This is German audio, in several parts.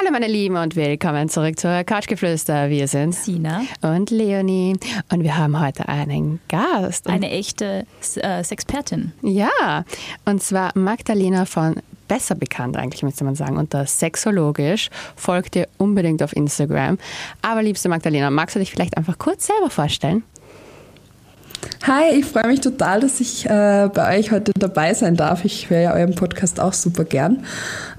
Hallo meine Lieben und willkommen zurück zur Couchgeflüster. Wir sind Sina und Leonie und wir haben heute einen Gast. Eine echte äh, Sexpertin. Ja, und zwar Magdalena von besser bekannt eigentlich, müsste man sagen, unter Sexologisch. Folgt ihr unbedingt auf Instagram. Aber liebste Magdalena, magst du dich vielleicht einfach kurz selber vorstellen? Hi, ich freue mich total, dass ich äh, bei euch heute dabei sein darf. Ich höre ja euren Podcast auch super gern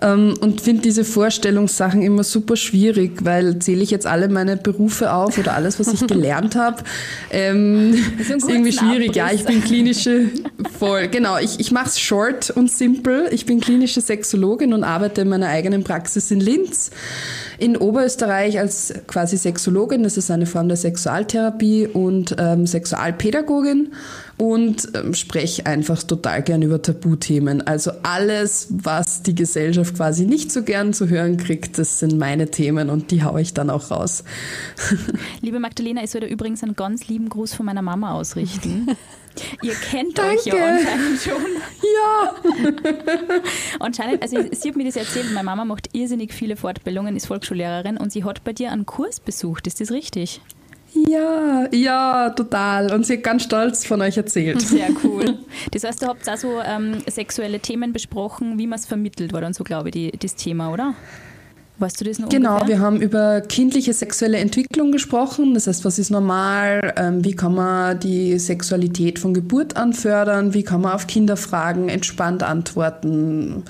ähm, und finde diese Vorstellungssachen immer super schwierig, weil zähle ich jetzt alle meine Berufe auf oder alles, was ich gelernt habe, ähm, ist, ist irgendwie schwierig. Abriss. Ja, ich bin klinische, voll, genau, ich, ich mache es short und simpel. Ich bin klinische Sexologin und arbeite in meiner eigenen Praxis in Linz in Oberösterreich als quasi Sexologin. Das ist eine Form der Sexualtherapie und ähm, Sexualpädagogin und ähm, spreche einfach total gern über Tabuthemen. Also alles, was die Gesellschaft quasi nicht so gern zu hören kriegt, das sind meine Themen und die haue ich dann auch raus. Liebe Magdalena, ich sollte übrigens einen ganz lieben Gruß von meiner Mama ausrichten. Ihr kennt Danke. euch ja anscheinend schon. Ja. anscheinend, also sie hat mir das erzählt, meine Mama macht irrsinnig viele Fortbildungen, ist Volksschullehrerin und sie hat bei dir einen Kurs besucht. Ist das richtig? Ja, ja, total. Und sie hat ganz stolz von euch erzählt. Sehr cool. Das heißt, du habt auch so ähm, sexuelle Themen besprochen, wie man es vermittelt, war dann so, glaube ich, die, das Thema, oder? Weißt du das noch Genau, ungefähr? wir haben über kindliche sexuelle Entwicklung gesprochen. Das heißt, was ist normal? Ähm, wie kann man die Sexualität von Geburt an fördern? Wie kann man auf Kinderfragen entspannt antworten?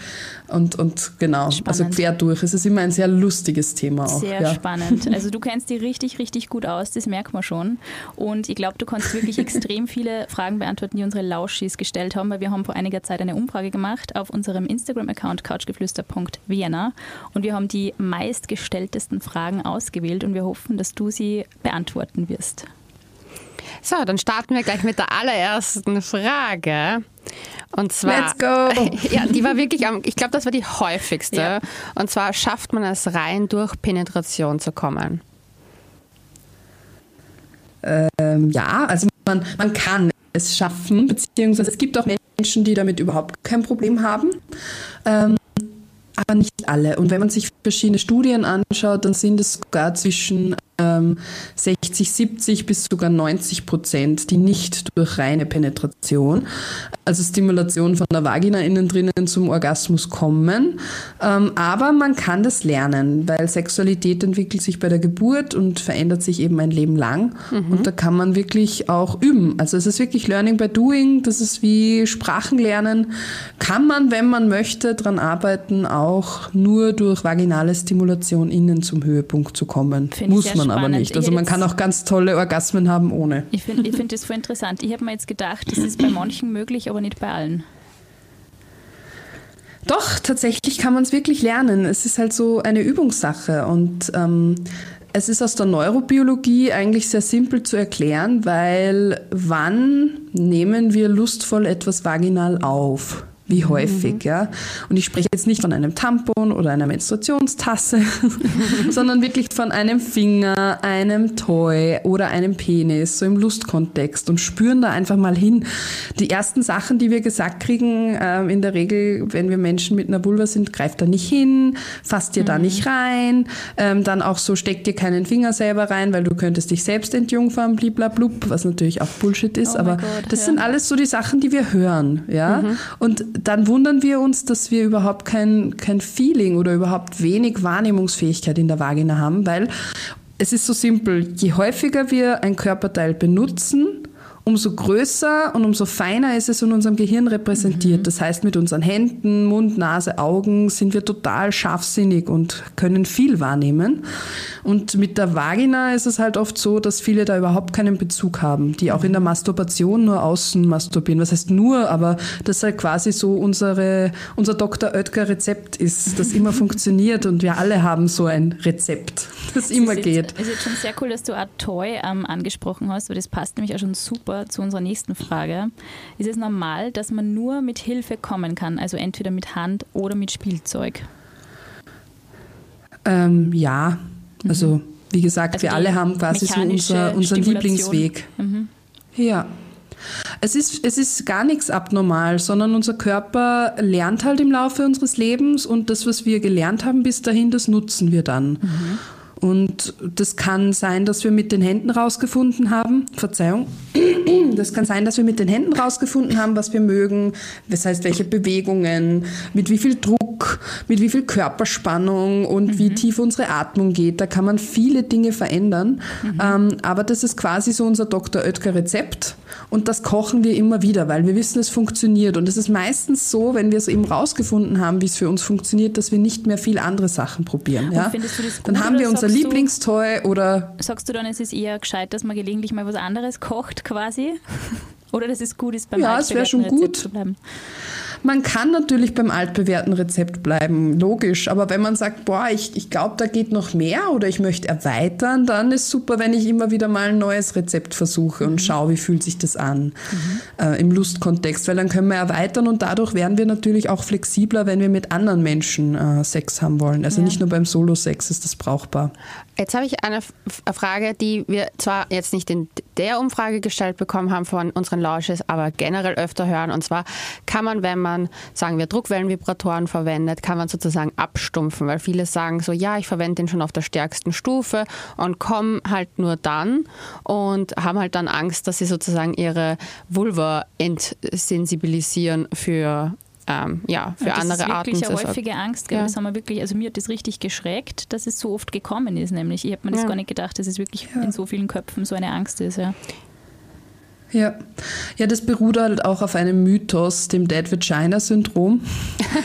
Und, und genau, also spannend. also quer durch. Es ist immer ein sehr lustiges Thema auch. Sehr ja. spannend. Also du kennst dich richtig, richtig gut aus, das merkt man schon. Und ich glaube, du kannst wirklich extrem viele Fragen beantworten, die unsere Lauschis gestellt haben, weil wir haben vor einiger Zeit eine Umfrage gemacht auf unserem Instagram-Account couchgeflüster.vienna und wir haben die meistgestelltesten Fragen ausgewählt und wir hoffen, dass du sie beantworten wirst. So, dann starten wir gleich mit der allerersten Frage. Und zwar, Let's go! ja, die war wirklich, ich glaube, das war die häufigste. Ja. Und zwar schafft man es rein durch Penetration zu kommen. Ähm, ja, also man, man kann es schaffen, beziehungsweise es gibt auch Menschen, die damit überhaupt kein Problem haben. Ähm, aber nicht alle. Und wenn man sich verschiedene Studien anschaut, dann sind es sogar zwischen 60, 70 bis sogar 90 Prozent, die nicht durch reine Penetration, also Stimulation von der Vagina innen drinnen zum Orgasmus kommen. Ähm, aber man kann das lernen, weil Sexualität entwickelt sich bei der Geburt und verändert sich eben ein Leben lang. Mhm. Und da kann man wirklich auch üben. Also es ist wirklich Learning by Doing, das ist wie Sprachen lernen. Kann man, wenn man möchte, daran arbeiten, auch nur durch vaginale Stimulation innen zum Höhepunkt zu kommen. Find Muss man spannend. aber nicht. Also man kann auch ganz tolle Orgasmen haben ohne. Ich finde ich find das voll interessant. Ich habe mir jetzt gedacht, das ist bei manchen möglich, aber nicht bei allen. Doch, tatsächlich kann man es wirklich lernen. Es ist halt so eine Übungssache und ähm, es ist aus der Neurobiologie eigentlich sehr simpel zu erklären, weil wann nehmen wir lustvoll etwas vaginal auf? Wie häufig, mhm. ja. Und ich spreche jetzt nicht von einem Tampon oder einer Menstruationstasse, sondern wirklich von einem Finger, einem Toy oder einem Penis, so im Lustkontext und spüren da einfach mal hin. Die ersten Sachen, die wir gesagt kriegen, äh, in der Regel, wenn wir Menschen mit einer Vulva sind, greift da nicht hin, fasst dir mhm. da nicht rein, ähm, dann auch so, steck dir keinen Finger selber rein, weil du könntest dich selbst entjungfern, bliblablub, was natürlich auch Bullshit ist, oh aber Gott, das ja. sind alles so die Sachen, die wir hören, ja. Mhm. Und dann wundern wir uns, dass wir überhaupt kein, kein Feeling oder überhaupt wenig Wahrnehmungsfähigkeit in der Vagina haben, weil es ist so simpel, je häufiger wir ein Körperteil benutzen, umso größer und umso feiner ist es in unserem Gehirn repräsentiert. Mhm. Das heißt, mit unseren Händen, Mund, Nase, Augen sind wir total scharfsinnig und können viel wahrnehmen. Und mit der Vagina ist es halt oft so, dass viele da überhaupt keinen Bezug haben, die auch in der Masturbation nur außen masturbieren. Was heißt nur, aber das halt quasi so unsere, unser Dr. Oetker Rezept ist, das immer funktioniert und wir alle haben so ein Rezept, das immer ist geht. Es ist schon sehr cool, dass du auch Toy ähm, angesprochen hast, weil das passt nämlich auch schon super zu unserer nächsten Frage. Ist es normal, dass man nur mit Hilfe kommen kann, also entweder mit Hand oder mit Spielzeug? Ähm, ja, also mhm. wie gesagt, also wir alle haben quasi so unser, unseren Lieblingsweg. Mhm. Ja. Es ist, es ist gar nichts abnormal, sondern unser Körper lernt halt im Laufe unseres Lebens und das, was wir gelernt haben bis dahin, das nutzen wir dann. Mhm. Und das kann sein, dass wir mit den Händen rausgefunden haben, Verzeihung, das kann sein, dass wir mit den Händen rausgefunden haben, was wir mögen, das heißt, welche Bewegungen, mit wie viel Druck, mit wie viel Körperspannung und mhm. wie tief unsere Atmung geht. Da kann man viele Dinge verändern. Mhm. Ähm, aber das ist quasi so unser Dr. Oetker Rezept und das kochen wir immer wieder, weil wir wissen, es funktioniert. Und es ist meistens so, wenn wir es eben rausgefunden haben, wie es für uns funktioniert, dass wir nicht mehr viel andere Sachen probieren. Ja? Dann haben wir unser Lieblingstoy oder. Sagst du dann, es ist eher gescheit, dass man gelegentlich mal was anderes kocht quasi? Oder dass es gut ist, beim ja, es wäre schon gut. Man kann natürlich beim altbewährten Rezept bleiben, logisch. Aber wenn man sagt, boah, ich, ich glaube, da geht noch mehr oder ich möchte erweitern, dann ist super, wenn ich immer wieder mal ein neues Rezept versuche und mhm. schaue, wie fühlt sich das an mhm. äh, im Lustkontext. Weil dann können wir erweitern und dadurch werden wir natürlich auch flexibler, wenn wir mit anderen Menschen äh, Sex haben wollen. Also ja. nicht nur beim Solo-Sex ist das brauchbar. Jetzt habe ich eine Frage, die wir zwar jetzt nicht in der Umfrage gestellt bekommen haben von unseren Launches, aber generell öfter hören. Und zwar kann man, wenn man, sagen wir, Druckwellenvibratoren verwendet, kann man sozusagen abstumpfen, weil viele sagen so, ja, ich verwende den schon auf der stärksten Stufe und kommen halt nur dann und haben halt dann Angst, dass sie sozusagen ihre Vulva entsensibilisieren für ähm, ja, für andere Arten. Das ist wirklich eine häufige Angst. Ja. Das haben wir wirklich, also mir hat das richtig geschreckt, dass es so oft gekommen ist. Nämlich, ich habe mir das ja. gar nicht gedacht, dass es wirklich ja. in so vielen Köpfen so eine Angst ist. Ja. Ja. ja, das beruht halt auch auf einem Mythos, dem Dead Vagina Syndrom.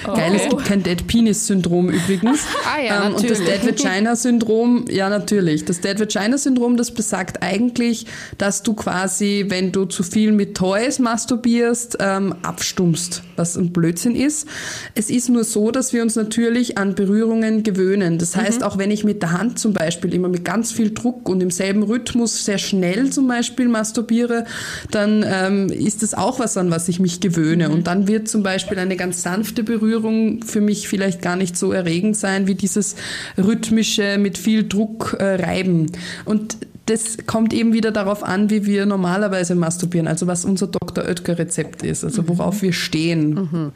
Oh. Geil, es gibt kein Dead Penis Syndrom übrigens. Ah ja, ähm, und das Dead Vagina Syndrom, ja natürlich. Das Dead Vagina Syndrom, das besagt eigentlich, dass du quasi, wenn du zu viel mit Toys masturbierst, ähm, abstummst, was ein Blödsinn ist. Es ist nur so, dass wir uns natürlich an Berührungen gewöhnen. Das heißt, mhm. auch wenn ich mit der Hand zum Beispiel immer mit ganz viel Druck und im selben Rhythmus sehr schnell zum Beispiel masturbiere, dann ähm, ist das auch was, an was ich mich gewöhne. Und dann wird zum Beispiel eine ganz sanfte Berührung für mich vielleicht gar nicht so erregend sein wie dieses rhythmische mit viel Druck äh, reiben. Und das kommt eben wieder darauf an, wie wir normalerweise masturbieren, also was unser Dr. Oetker-Rezept ist, also worauf wir stehen. Mhm.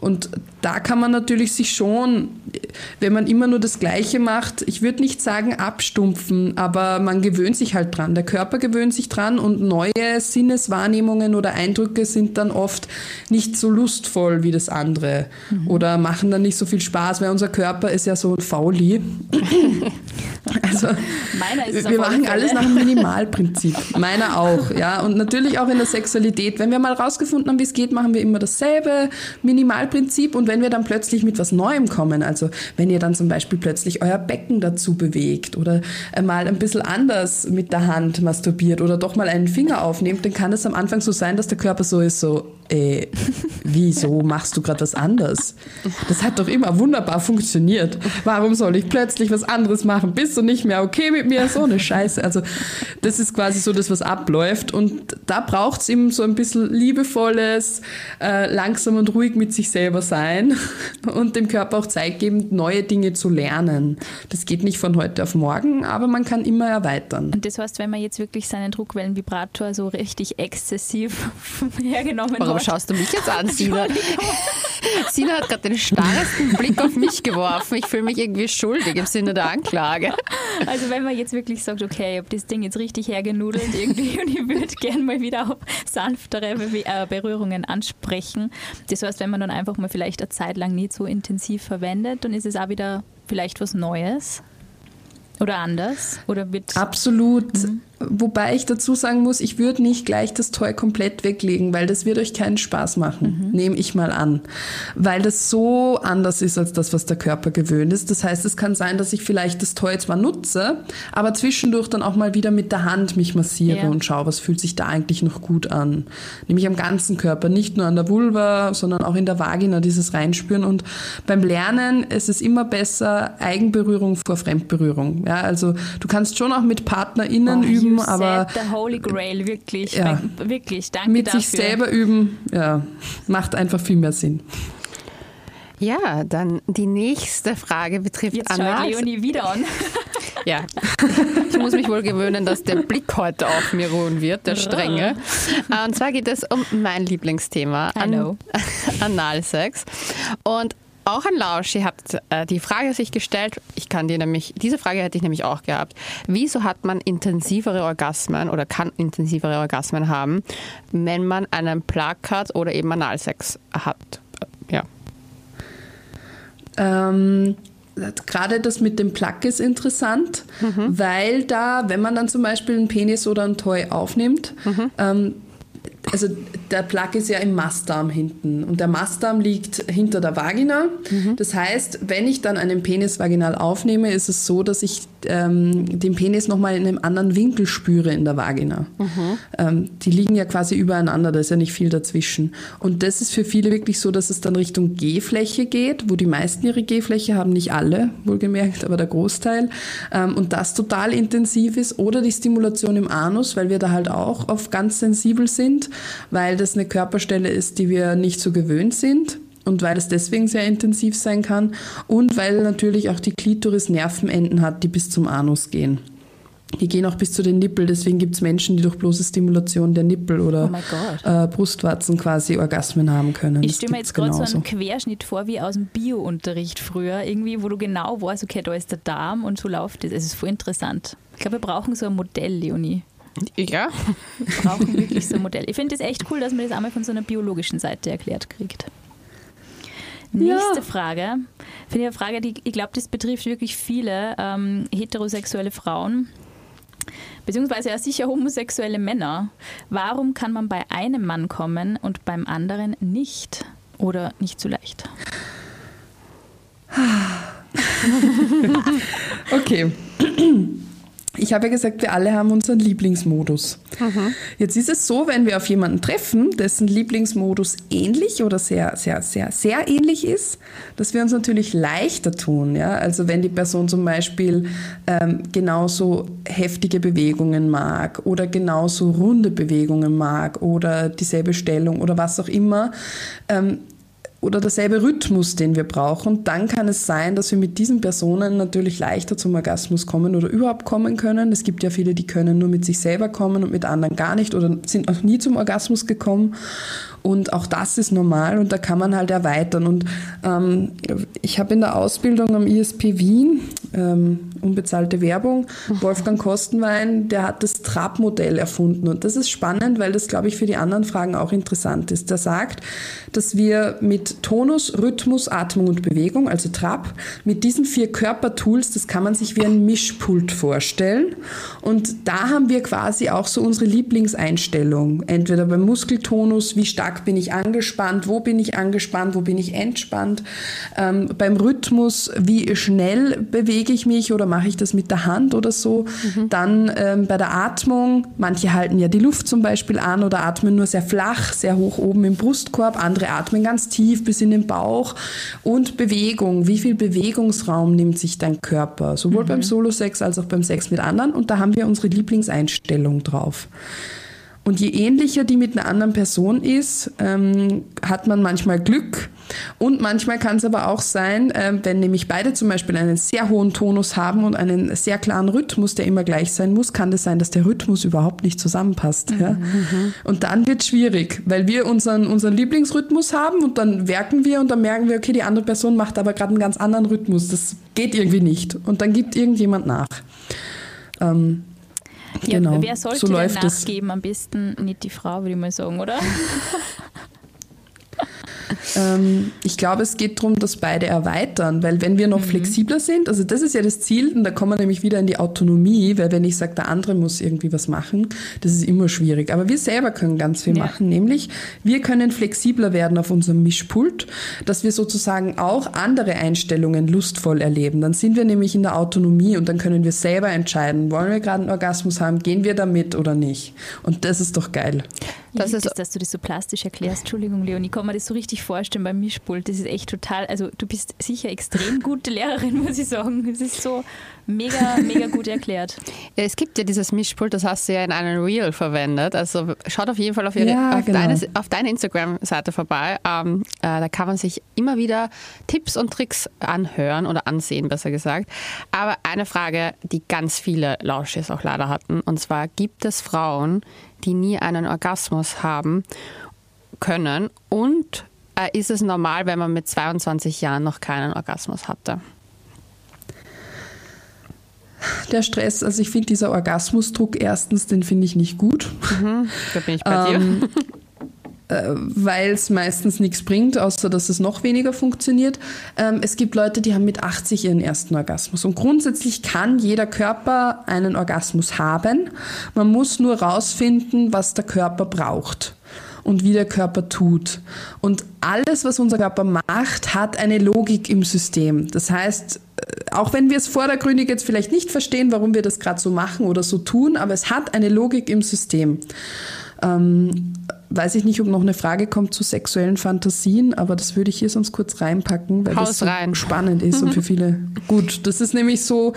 Und da kann man natürlich sich schon, wenn man immer nur das Gleiche macht, ich würde nicht sagen abstumpfen, aber man gewöhnt sich halt dran. Der Körper gewöhnt sich dran und neue Sinneswahrnehmungen oder Eindrücke sind dann oft nicht so lustvoll wie das andere mhm. oder machen dann nicht so viel Spaß, weil unser Körper ist ja so ein Fauli. also wir machen alles nach dem Minimalprinzip. Meiner auch, ja. Und natürlich auch in der Sexualität. Wenn wir mal rausgefunden haben, wie es geht, machen wir immer dasselbe. Minimal Prinzip und wenn wir dann plötzlich mit was Neuem kommen, also wenn ihr dann zum Beispiel plötzlich euer Becken dazu bewegt oder mal ein bisschen anders mit der Hand masturbiert oder doch mal einen Finger aufnehmt, dann kann es am Anfang so sein, dass der Körper so ist, so, äh, wieso machst du gerade was anderes? Das hat doch immer wunderbar funktioniert. Warum soll ich plötzlich was anderes machen? Bist du nicht mehr okay mit mir? So eine Scheiße. Also das ist quasi so das, was abläuft und da braucht es eben so ein bisschen liebevolles, äh, langsam und ruhig mit sich selber sein und dem Körper auch Zeit geben, neue Dinge zu lernen. Das geht nicht von heute auf morgen, aber man kann immer erweitern. Und das heißt, wenn man jetzt wirklich seinen Druckwellenvibrator so richtig exzessiv hergenommen Warum hat. schaust du mich jetzt an, Sina? Sina hat gerade den starresten Blick auf mich geworfen. Ich fühle mich irgendwie schuldig im Sinne der Anklage. Also wenn man jetzt wirklich sagt, okay, ich habe das Ding jetzt richtig hergenudelt irgendwie und ich würde gerne mal wieder auf sanftere äh, Berührungen ansprechen. Das heißt, wenn man dann einfach mal vielleicht eine Zeit lang nicht so intensiv verwendet, dann ist es auch wieder vielleicht was Neues. Oder anders? Oder wird Absolut. Mhm. Wobei ich dazu sagen muss, ich würde nicht gleich das Toy komplett weglegen, weil das wird euch keinen Spaß machen, mhm. nehme ich mal an. Weil das so anders ist als das, was der Körper gewöhnt ist. Das heißt, es kann sein, dass ich vielleicht das Toy zwar nutze, aber zwischendurch dann auch mal wieder mit der Hand mich massiere ja. und schaue, was fühlt sich da eigentlich noch gut an. Nämlich am ganzen Körper, nicht nur an der Vulva, sondern auch in der Vagina, dieses Reinspüren. Und beim Lernen ist es immer besser Eigenberührung vor Fremdberührung. Ja, also du kannst schon auch mit PartnerInnen oh, üben, üben, aber. Der Holy Grail, wirklich. Ja, wirklich, danke Mit dafür. sich selber üben, ja, macht einfach viel mehr Sinn. Ja, dann die nächste Frage betrifft Jetzt Anna. schaut Leonie wieder an. Ja, ich muss mich wohl gewöhnen, dass der Blick heute auf mir ruhen wird, der strenge. Und zwar geht es um mein Lieblingsthema, I know. Analsex. Und auch an Lausch, ihr habt äh, die Frage sich gestellt, ich kann dir nämlich, diese Frage hätte ich nämlich auch gehabt. Wieso hat man intensivere Orgasmen oder kann intensivere Orgasmen haben, wenn man einen Plug hat oder eben Analsex hat? Äh, Ja. Ähm, Gerade das mit dem Plug ist interessant, weil da, wenn man dann zum Beispiel einen Penis oder ein Toy aufnimmt, ähm, also der Plug ist ja im Mastdarm hinten und der Mastdarm liegt hinter der Vagina. Das heißt, wenn ich dann einen Penis vaginal aufnehme, ist es so, dass ich ähm, den Penis nochmal in einem anderen Winkel spüre in der Vagina. Ähm, die liegen ja quasi übereinander, da ist ja nicht viel dazwischen. Und das ist für viele wirklich so, dass es dann Richtung G-Fläche geht, wo die meisten ihre G-Fläche haben, nicht alle, wohlgemerkt, aber der Großteil. Ähm, und das total intensiv ist. Oder die Stimulation im Anus, weil wir da halt auch auf ganz sensibel sind, weil das eine Körperstelle ist, die wir nicht so gewöhnt sind und weil es deswegen sehr intensiv sein kann und weil natürlich auch die Klitoris Nervenenden hat, die bis zum Anus gehen. Die gehen auch bis zu den Nippel, deswegen gibt es Menschen, die durch bloße Stimulation der Nippel oder Oh äh, Brustwarzen quasi Orgasmen haben können. Ich Das stelle mir jetzt gerade so einen Querschnitt vor, wie aus dem Bio-Unterricht früher, irgendwie, wo du genau weißt, okay, da ist der Darm und so läuft es. Es ist voll interessant. Ich glaube, wir brauchen so ein Modell, Leonie. Ja. Wir brauchen wirklich so ein Modell. Ich finde es echt cool, dass man das einmal von so einer biologischen Seite erklärt kriegt. Nächste Ja. Frage. Finde ich eine Frage, die ich glaube, das betrifft wirklich viele ähm, heterosexuelle Frauen, beziehungsweise ja sicher homosexuelle Männer. Warum kann man bei einem Mann kommen und beim anderen nicht? Oder nicht so leicht? Okay. Ich habe ja gesagt, wir alle haben unseren Lieblingsmodus. Jetzt ist es so, wenn wir auf jemanden treffen, dessen Lieblingsmodus ähnlich oder sehr, sehr, sehr, sehr ähnlich ist, dass wir uns natürlich leichter tun. Ja? Also wenn die Person zum Beispiel ähm, genauso heftige Bewegungen mag oder genauso runde Bewegungen mag oder dieselbe Stellung oder was auch immer, ähm, oder derselbe Rhythmus, den wir brauchen, dann kann es sein, dass wir mit diesen Personen natürlich leichter zum Orgasmus kommen oder überhaupt kommen können. Es gibt ja viele, die können nur mit sich selber kommen und mit anderen gar nicht oder sind noch nie zum Orgasmus gekommen. Und auch das ist normal und da kann man halt erweitern. Und ähm, ich habe in der Ausbildung am ISP Wien, ähm, unbezahlte Werbung, Wolfgang Kostenwein, der hat das Trab-Modell erfunden. Und das ist spannend, weil das, glaube ich, für die anderen Fragen auch interessant ist. Der sagt, dass wir mit Tonus, Rhythmus, Atmung und Bewegung, also Trab, mit diesen vier Körpertools, das kann man sich wie ein Mischpult vorstellen. Und da haben wir quasi auch so unsere Lieblingseinstellung. Entweder beim Muskeltonus, wie stark bin ich angespannt, wo bin ich angespannt, wo bin ich entspannt. Ähm, beim Rhythmus, wie schnell bewege ich mich oder mache ich das mit der Hand oder so. Dann ähm, bei der Atmung, manche halten ja die Luft zum Beispiel an oder atmen nur sehr flach, sehr hoch oben im Brustkorb, andere atmen ganz tief bis in den Bauch. Und Bewegung, wie viel Bewegungsraum nimmt sich dein Körper, sowohl beim Solo-Sex als auch beim Sex mit anderen. Und da haben wir unsere Lieblingseinstellung drauf. Und je ähnlicher die mit einer anderen Person ist, ähm, hat man manchmal Glück. Und manchmal kann es aber auch sein, ähm, wenn nämlich beide zum Beispiel einen sehr hohen Tonus haben und einen sehr klaren Rhythmus, der immer gleich sein muss, kann das sein, dass der Rhythmus überhaupt nicht zusammenpasst. Ja? Und dann wird schwierig, weil wir unseren, unseren Lieblingsrhythmus haben und dann werken wir und dann merken wir, okay, die andere Person macht aber gerade einen ganz anderen Rhythmus. Das geht irgendwie nicht. Und dann gibt irgendjemand nach. Ähm, Ja, genau, wer sollte so denn läuft nachgeben? Am besten nicht die Frau, würde ich mal sagen, oder? Ähm, ich glaube, es geht darum, dass beide erweitern, weil wenn wir noch flexibler sind, also das ist ja das Ziel, und da kommen wir nämlich wieder in die Autonomie, weil wenn ich sage, der andere muss irgendwie was machen, das ist immer schwierig. Aber wir selber können ganz viel Ja. machen, nämlich wir können flexibler werden auf unserem Mischpult, dass wir sozusagen auch andere Einstellungen lustvoll erleben. Dann sind wir nämlich in der Autonomie und dann können wir selber entscheiden, wollen wir gerade einen Orgasmus haben, gehen wir damit oder nicht. Und das ist doch geil. Das ist, das, dass du das so plastisch erklärst. Entschuldigung, Leonie, ich kann mir das so richtig vorstellen beim Mischpult. Das ist echt total, also du bist sicher extrem gute Lehrerin, muss ich sagen. Es ist so mega, mega gut erklärt. Ja, es gibt ja dieses Mischpult, das hast du ja in einem Reel verwendet. Also schaut auf jeden Fall auf, ihre, ja, auf, genau. deine, auf deine Instagram-Seite vorbei. Ähm, äh, da kann man sich immer wieder Tipps und Tricks anhören oder ansehen, besser gesagt. Aber eine Frage, die ganz viele Lausches auch leider hatten, und zwar gibt es Frauen, die nie einen Orgasmus haben können und äh, ist es normal, wenn man mit 22 Jahren noch keinen Orgasmus hatte? der Stress. Also ich finde dieser Orgasmusdruck erstens, den finde ich nicht gut. Mhm, da bin ich bei ähm, dir. Äh, Weil es meistens nichts bringt, außer dass es noch weniger funktioniert. Ähm, es gibt Leute, die haben mit 80 ihren ersten Orgasmus. Und grundsätzlich kann jeder Körper einen Orgasmus haben. Man muss nur rausfinden, was der Körper braucht und wie der Körper tut. Und alles, was unser Körper macht, hat eine Logik im System. Das heißt, äh, auch wenn wir es vordergründig jetzt vielleicht nicht verstehen, warum wir das gerade so machen oder so tun, aber es hat eine Logik im System. Ähm, weiß ich nicht, ob noch eine Frage kommt zu sexuellen Fantasien, aber das würde ich hier sonst kurz reinpacken, weil Haus das so rein. spannend ist und für viele gut. Das ist nämlich so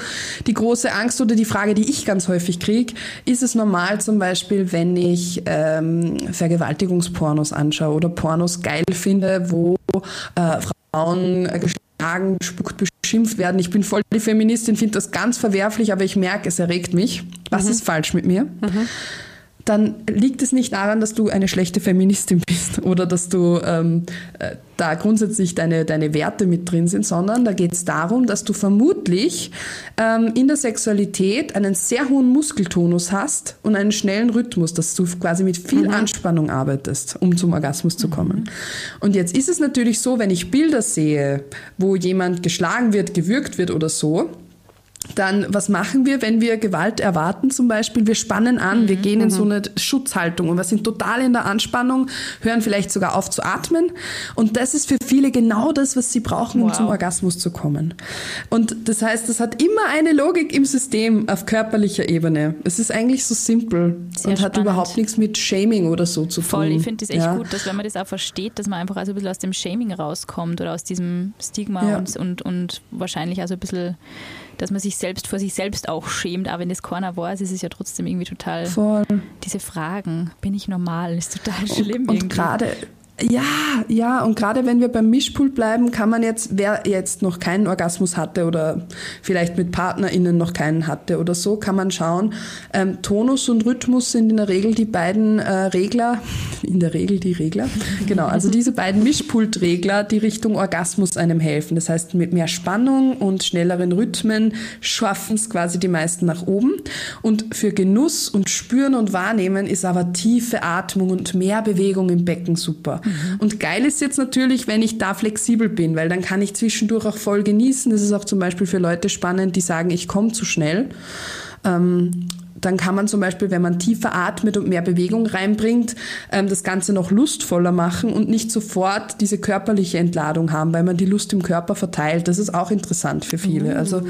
die große Angst oder die Frage, die ich ganz häufig kriege. Ist es normal zum Beispiel, wenn ich ähm, Vergewaltigungspornos anschaue oder Pornos geil finde, wo äh, Frauen geschlagen, spuckt, beschimpft werden. Ich bin voll die Feministin, finde das ganz verwerflich, aber ich merke, es erregt mich. Was mhm. ist falsch mit mir? Mhm dann liegt es nicht daran, dass du eine schlechte Feministin bist oder dass du ähm, äh, da grundsätzlich deine, deine Werte mit drin sind, sondern da geht es darum, dass du vermutlich ähm, in der Sexualität einen sehr hohen Muskeltonus hast und einen schnellen Rhythmus, dass du quasi mit viel mhm. Anspannung arbeitest, um zum Orgasmus zu kommen. Mhm. Und jetzt ist es natürlich so, wenn ich Bilder sehe, wo jemand geschlagen wird, gewürgt wird oder so, dann, was machen wir, wenn wir Gewalt erwarten zum Beispiel? Wir spannen an, mhm. wir gehen in so mhm. eine Schutzhaltung und wir sind total in der Anspannung, hören vielleicht sogar auf zu atmen. Und das ist für viele genau das, was sie brauchen, wow. um zum Orgasmus zu kommen. Und das heißt, das hat immer eine Logik im System auf körperlicher Ebene. Es ist eigentlich so simpel Sehr und spannend. hat überhaupt nichts mit Shaming oder so zu tun. Voll, ich finde das echt ja. gut, dass wenn man das auch versteht, dass man einfach also ein bisschen aus dem Shaming rauskommt oder aus diesem Stigma ja. und, und, und wahrscheinlich also ein bisschen dass man sich selbst vor sich selbst auch schämt, aber wenn das keiner weiß, ist es ja trotzdem irgendwie total. Voll. Diese Fragen, bin ich normal, ist total schlimm. Und, und gerade ja, ja, und gerade wenn wir beim Mischpult bleiben, kann man jetzt, wer jetzt noch keinen Orgasmus hatte oder vielleicht mit PartnerInnen noch keinen hatte oder so, kann man schauen. Ähm, Tonus und Rhythmus sind in der Regel die beiden äh, Regler, in der Regel die Regler, genau, also diese beiden Mischpultregler, die Richtung Orgasmus einem helfen. Das heißt, mit mehr Spannung und schnelleren Rhythmen schaffen es quasi die meisten nach oben. Und für Genuss und Spüren und Wahrnehmen ist aber tiefe Atmung und mehr Bewegung im Becken super. Mhm. Und geil ist jetzt natürlich, wenn ich da flexibel bin, weil dann kann ich zwischendurch auch voll genießen. Das ist auch zum Beispiel für Leute spannend, die sagen, ich komme zu schnell. Ähm, dann kann man zum Beispiel, wenn man tiefer atmet und mehr Bewegung reinbringt, ähm, das Ganze noch lustvoller machen und nicht sofort diese körperliche Entladung haben, weil man die Lust im Körper verteilt. Das ist auch interessant für viele. Also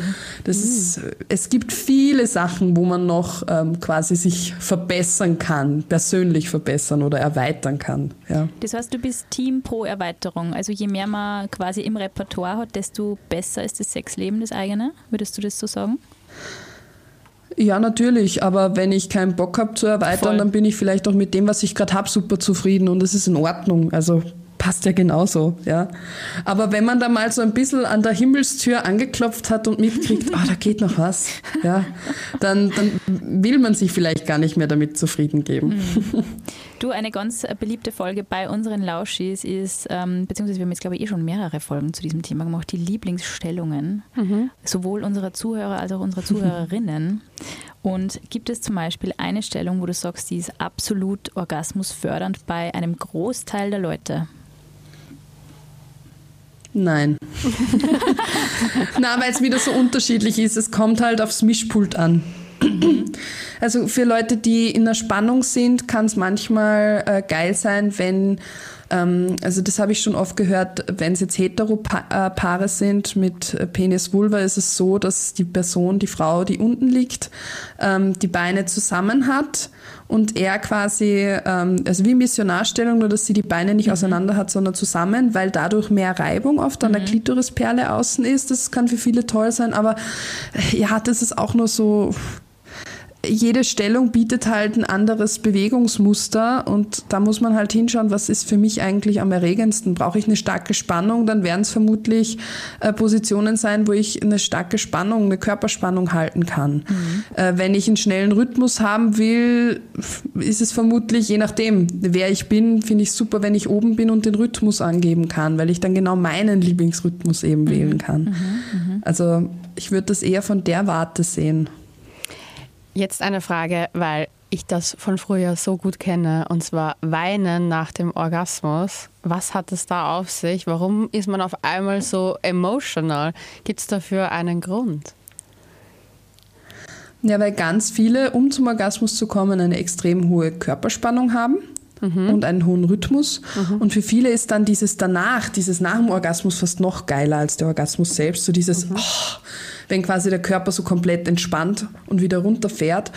das ist, es gibt viele Sachen, wo man noch ähm, quasi sich verbessern kann, persönlich verbessern oder erweitern kann. Ja. Das heißt, du bist Team pro Erweiterung. Also je mehr man quasi im Repertoire hat, desto besser ist das Sexleben, das eigene. Würdest du das so sagen? Ja, natürlich, aber wenn ich keinen Bock habe zu erweitern, Voll. dann bin ich vielleicht auch mit dem, was ich gerade habe, super zufrieden und es ist in Ordnung. Also passt ja genauso, ja. Aber wenn man da mal so ein bisschen an der Himmelstür angeklopft hat und mitkriegt, ah, oh, da geht noch was, ja, dann, dann will man sich vielleicht gar nicht mehr damit zufrieden geben. Mhm. Du, eine ganz beliebte Folge bei unseren Lauschis ist, ähm, beziehungsweise wir haben jetzt, glaube ich, eh schon mehrere Folgen zu diesem Thema gemacht, die Lieblingsstellungen, mhm. sowohl unserer Zuhörer als auch unserer Zuhörerinnen. Und gibt es zum Beispiel eine Stellung, wo du sagst, die ist absolut orgasmusfördernd bei einem Großteil der Leute? Nein. Na, weil es wieder so unterschiedlich ist. Es kommt halt aufs Mischpult an. also für Leute, die in der Spannung sind, kann es manchmal äh, geil sein, wenn Ähm, also das habe ich schon oft gehört, wenn es jetzt Heteropaare sind mit Penis-Vulva, ist es so, dass die Person, die Frau, die unten liegt, ähm, die Beine zusammen hat und er quasi, ähm, also wie Missionarstellung, nur dass sie die Beine nicht mhm. auseinander hat, sondern zusammen, weil dadurch mehr Reibung oft an mhm. der Klitorisperle außen ist. Das kann für viele toll sein, aber ja, das ist auch nur so jede Stellung bietet halt ein anderes Bewegungsmuster und da muss man halt hinschauen, was ist für mich eigentlich am erregendsten. Brauche ich eine starke Spannung, dann werden es vermutlich äh, Positionen sein, wo ich eine starke Spannung, eine Körperspannung halten kann. Mhm. Äh, wenn ich einen schnellen Rhythmus haben will, ist es vermutlich, je nachdem, wer ich bin, finde ich super, wenn ich oben bin und den Rhythmus angeben kann, weil ich dann genau meinen Lieblingsrhythmus eben mhm. wählen kann. Mhm. mhm. Also ich würde das eher von der Warte sehen. Jetzt eine Frage, weil ich das von früher so gut kenne, und zwar Weinen nach dem Orgasmus. Was hat es da auf sich? Warum ist man auf einmal so emotional? Gibt es dafür einen Grund? Ja, weil ganz viele, um zum Orgasmus zu kommen, eine extrem hohe Körperspannung haben. Mhm. und einen hohen Rhythmus. Mhm. Und für viele ist dann dieses danach, dieses nach dem Orgasmus fast noch geiler als der Orgasmus selbst. So dieses, mhm. oh, wenn quasi der Körper so komplett entspannt und wieder runterfährt.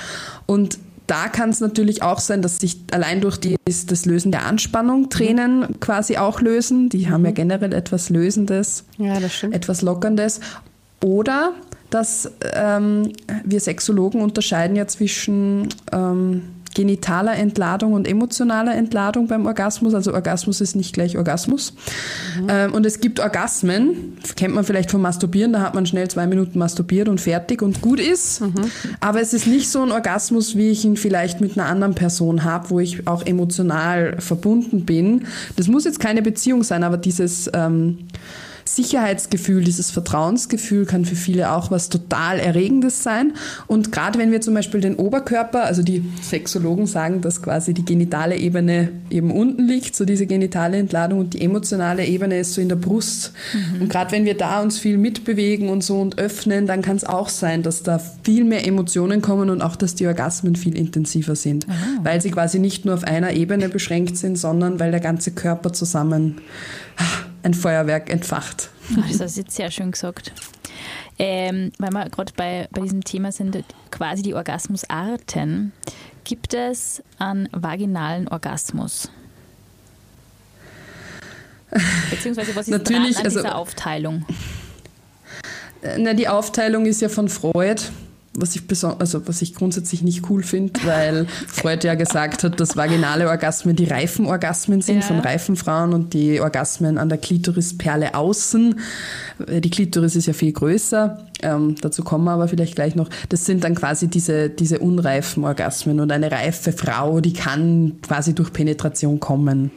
Und da kann es natürlich auch sein, dass sich allein durch die, das Lösen der Anspannung Tränen mhm. quasi auch lösen. Die haben ja mhm. generell etwas Lösendes, ja, etwas Lockerndes. Oder dass ähm, wir Sexologen unterscheiden ja zwischen ähm, genitaler Entladung und emotionaler Entladung beim Orgasmus. Also Orgasmus ist nicht gleich Orgasmus. Mhm. Ähm, und es gibt Orgasmen, kennt man vielleicht vom Masturbieren, da hat man schnell zwei Minuten masturbiert und fertig und gut ist. Mhm. Aber es ist nicht so ein Orgasmus, wie ich ihn vielleicht mit einer anderen Person habe, wo ich auch emotional verbunden bin. Das muss jetzt keine Beziehung sein, aber dieses ähm, Sicherheitsgefühl, dieses Vertrauensgefühl kann für viele auch was total Erregendes sein. Und gerade wenn wir zum Beispiel den Oberkörper, also die Sexologen sagen, dass quasi die genitale Ebene eben unten liegt, so diese genitale Entladung und die emotionale Ebene ist so in der Brust. Mhm. Und gerade wenn wir da uns viel mitbewegen und so und öffnen, dann kann es auch sein, dass da viel mehr Emotionen kommen und auch, dass die Orgasmen viel intensiver sind, Aha. weil sie quasi nicht nur auf einer Ebene beschränkt sind, sondern weil der ganze Körper zusammen ein Feuerwerk entfacht. das hast du jetzt sehr schön gesagt. Ähm, weil wir gerade bei, bei diesem Thema sind, quasi die Orgasmusarten. Gibt es einen vaginalen Orgasmus? Beziehungsweise was ist Natürlich, dran an also, dieser Aufteilung? Na, die Aufteilung ist ja von Freud was ich, also was ich grundsätzlich nicht cool finde, weil Freud ja gesagt hat, dass vaginale Orgasmen die reifen Orgasmen sind ja. von reifen Frauen und die Orgasmen an der Klitorisperle außen. Die Klitoris ist ja viel größer, ähm, dazu kommen wir aber vielleicht gleich noch. Das sind dann quasi diese, diese unreifen Orgasmen und eine reife Frau, die kann quasi durch Penetration kommen.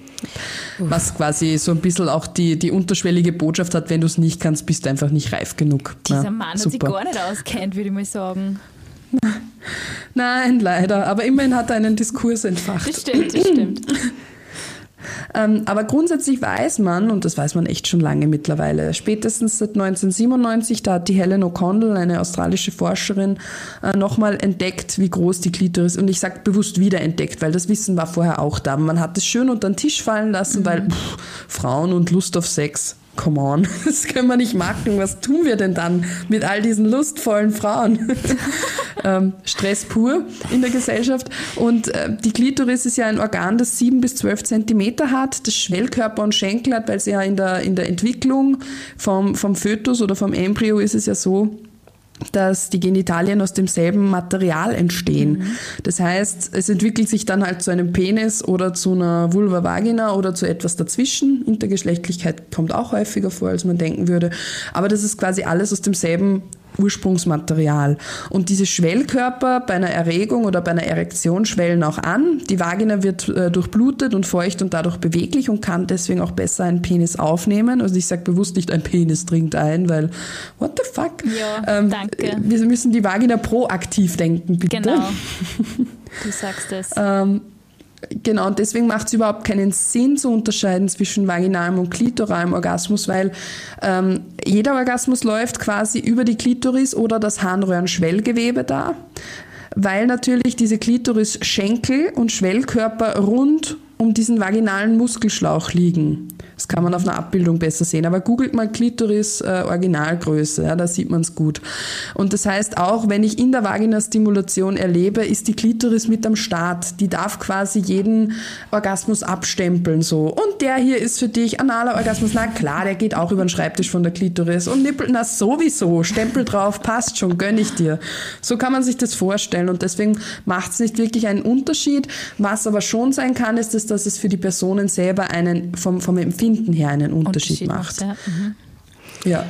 Was quasi so ein bisschen auch die, die unterschwellige Botschaft hat, wenn du es nicht kannst, bist du einfach nicht reif genug. Dieser ja, Mann hat sich gar nicht auskennt, würde ich mal sagen. Nein, leider. Aber immerhin hat er einen Diskurs entfacht. Das stimmt, das stimmt. Ähm, aber grundsätzlich weiß man, und das weiß man echt schon lange mittlerweile, spätestens seit 1997, da hat die Helen O'Connell, eine australische Forscherin, äh, nochmal entdeckt, wie groß die Klitoris ist. Und ich sage bewusst wiederentdeckt, weil das Wissen war vorher auch da. Man hat es schön unter den Tisch fallen lassen, mhm. weil pff, Frauen und Lust auf Sex come on, das können wir nicht machen. Was tun wir denn dann mit all diesen lustvollen Frauen? ähm, Stress pur in der Gesellschaft. Und äh, die Klitoris ist ja ein Organ, das sieben bis zwölf Zentimeter hat, das Schwellkörper und Schenkel hat, weil es ja in der, in der Entwicklung vom, vom Fötus oder vom Embryo ist es ja so, dass die Genitalien aus demselben Material entstehen. Mhm. Das heißt, es entwickelt sich dann halt zu einem Penis oder zu einer Vulva Vagina oder zu etwas dazwischen. Intergeschlechtlichkeit kommt auch häufiger vor, als man denken würde. Aber das ist quasi alles aus demselben Ursprungsmaterial. Und diese Schwellkörper bei einer Erregung oder bei einer Erektion schwellen auch an. Die Vagina wird äh, durchblutet und feucht und dadurch beweglich und kann deswegen auch besser einen Penis aufnehmen. Also ich sage bewusst nicht, ein Penis dringt ein, weil what the fuck? Ja, ähm, danke. Wir müssen die Vagina proaktiv denken, bitte. Genau. Du sagst es. ähm, Genau, und deswegen macht es überhaupt keinen Sinn zu unterscheiden zwischen vaginalem und klitoralem Orgasmus, weil ähm, jeder Orgasmus läuft quasi über die Klitoris oder das Harnröhrenschwellgewebe da, weil natürlich diese Klitoris Schenkel und Schwellkörper rund um diesen vaginalen Muskelschlauch liegen. Das kann man auf einer Abbildung besser sehen. Aber googelt mal Klitoris äh, Originalgröße, ja, da sieht man es gut. Und das heißt auch, wenn ich in der Vaginastimulation erlebe, ist die Klitoris mit am Start. Die darf quasi jeden Orgasmus abstempeln so. Und der hier ist für dich analer Orgasmus. Na klar, der geht auch über den Schreibtisch von der Klitoris. Und Nippel, na sowieso. Stempel drauf, passt schon, gönn ich dir. So kann man sich das vorstellen. Und deswegen macht es nicht wirklich einen Unterschied. Was aber schon sein kann, ist, dass, dass es für die Personen selber einen vom, vom Empfinden Empfinden her einen Unterschied, Unterschied macht. macht ja. Mhm. ja.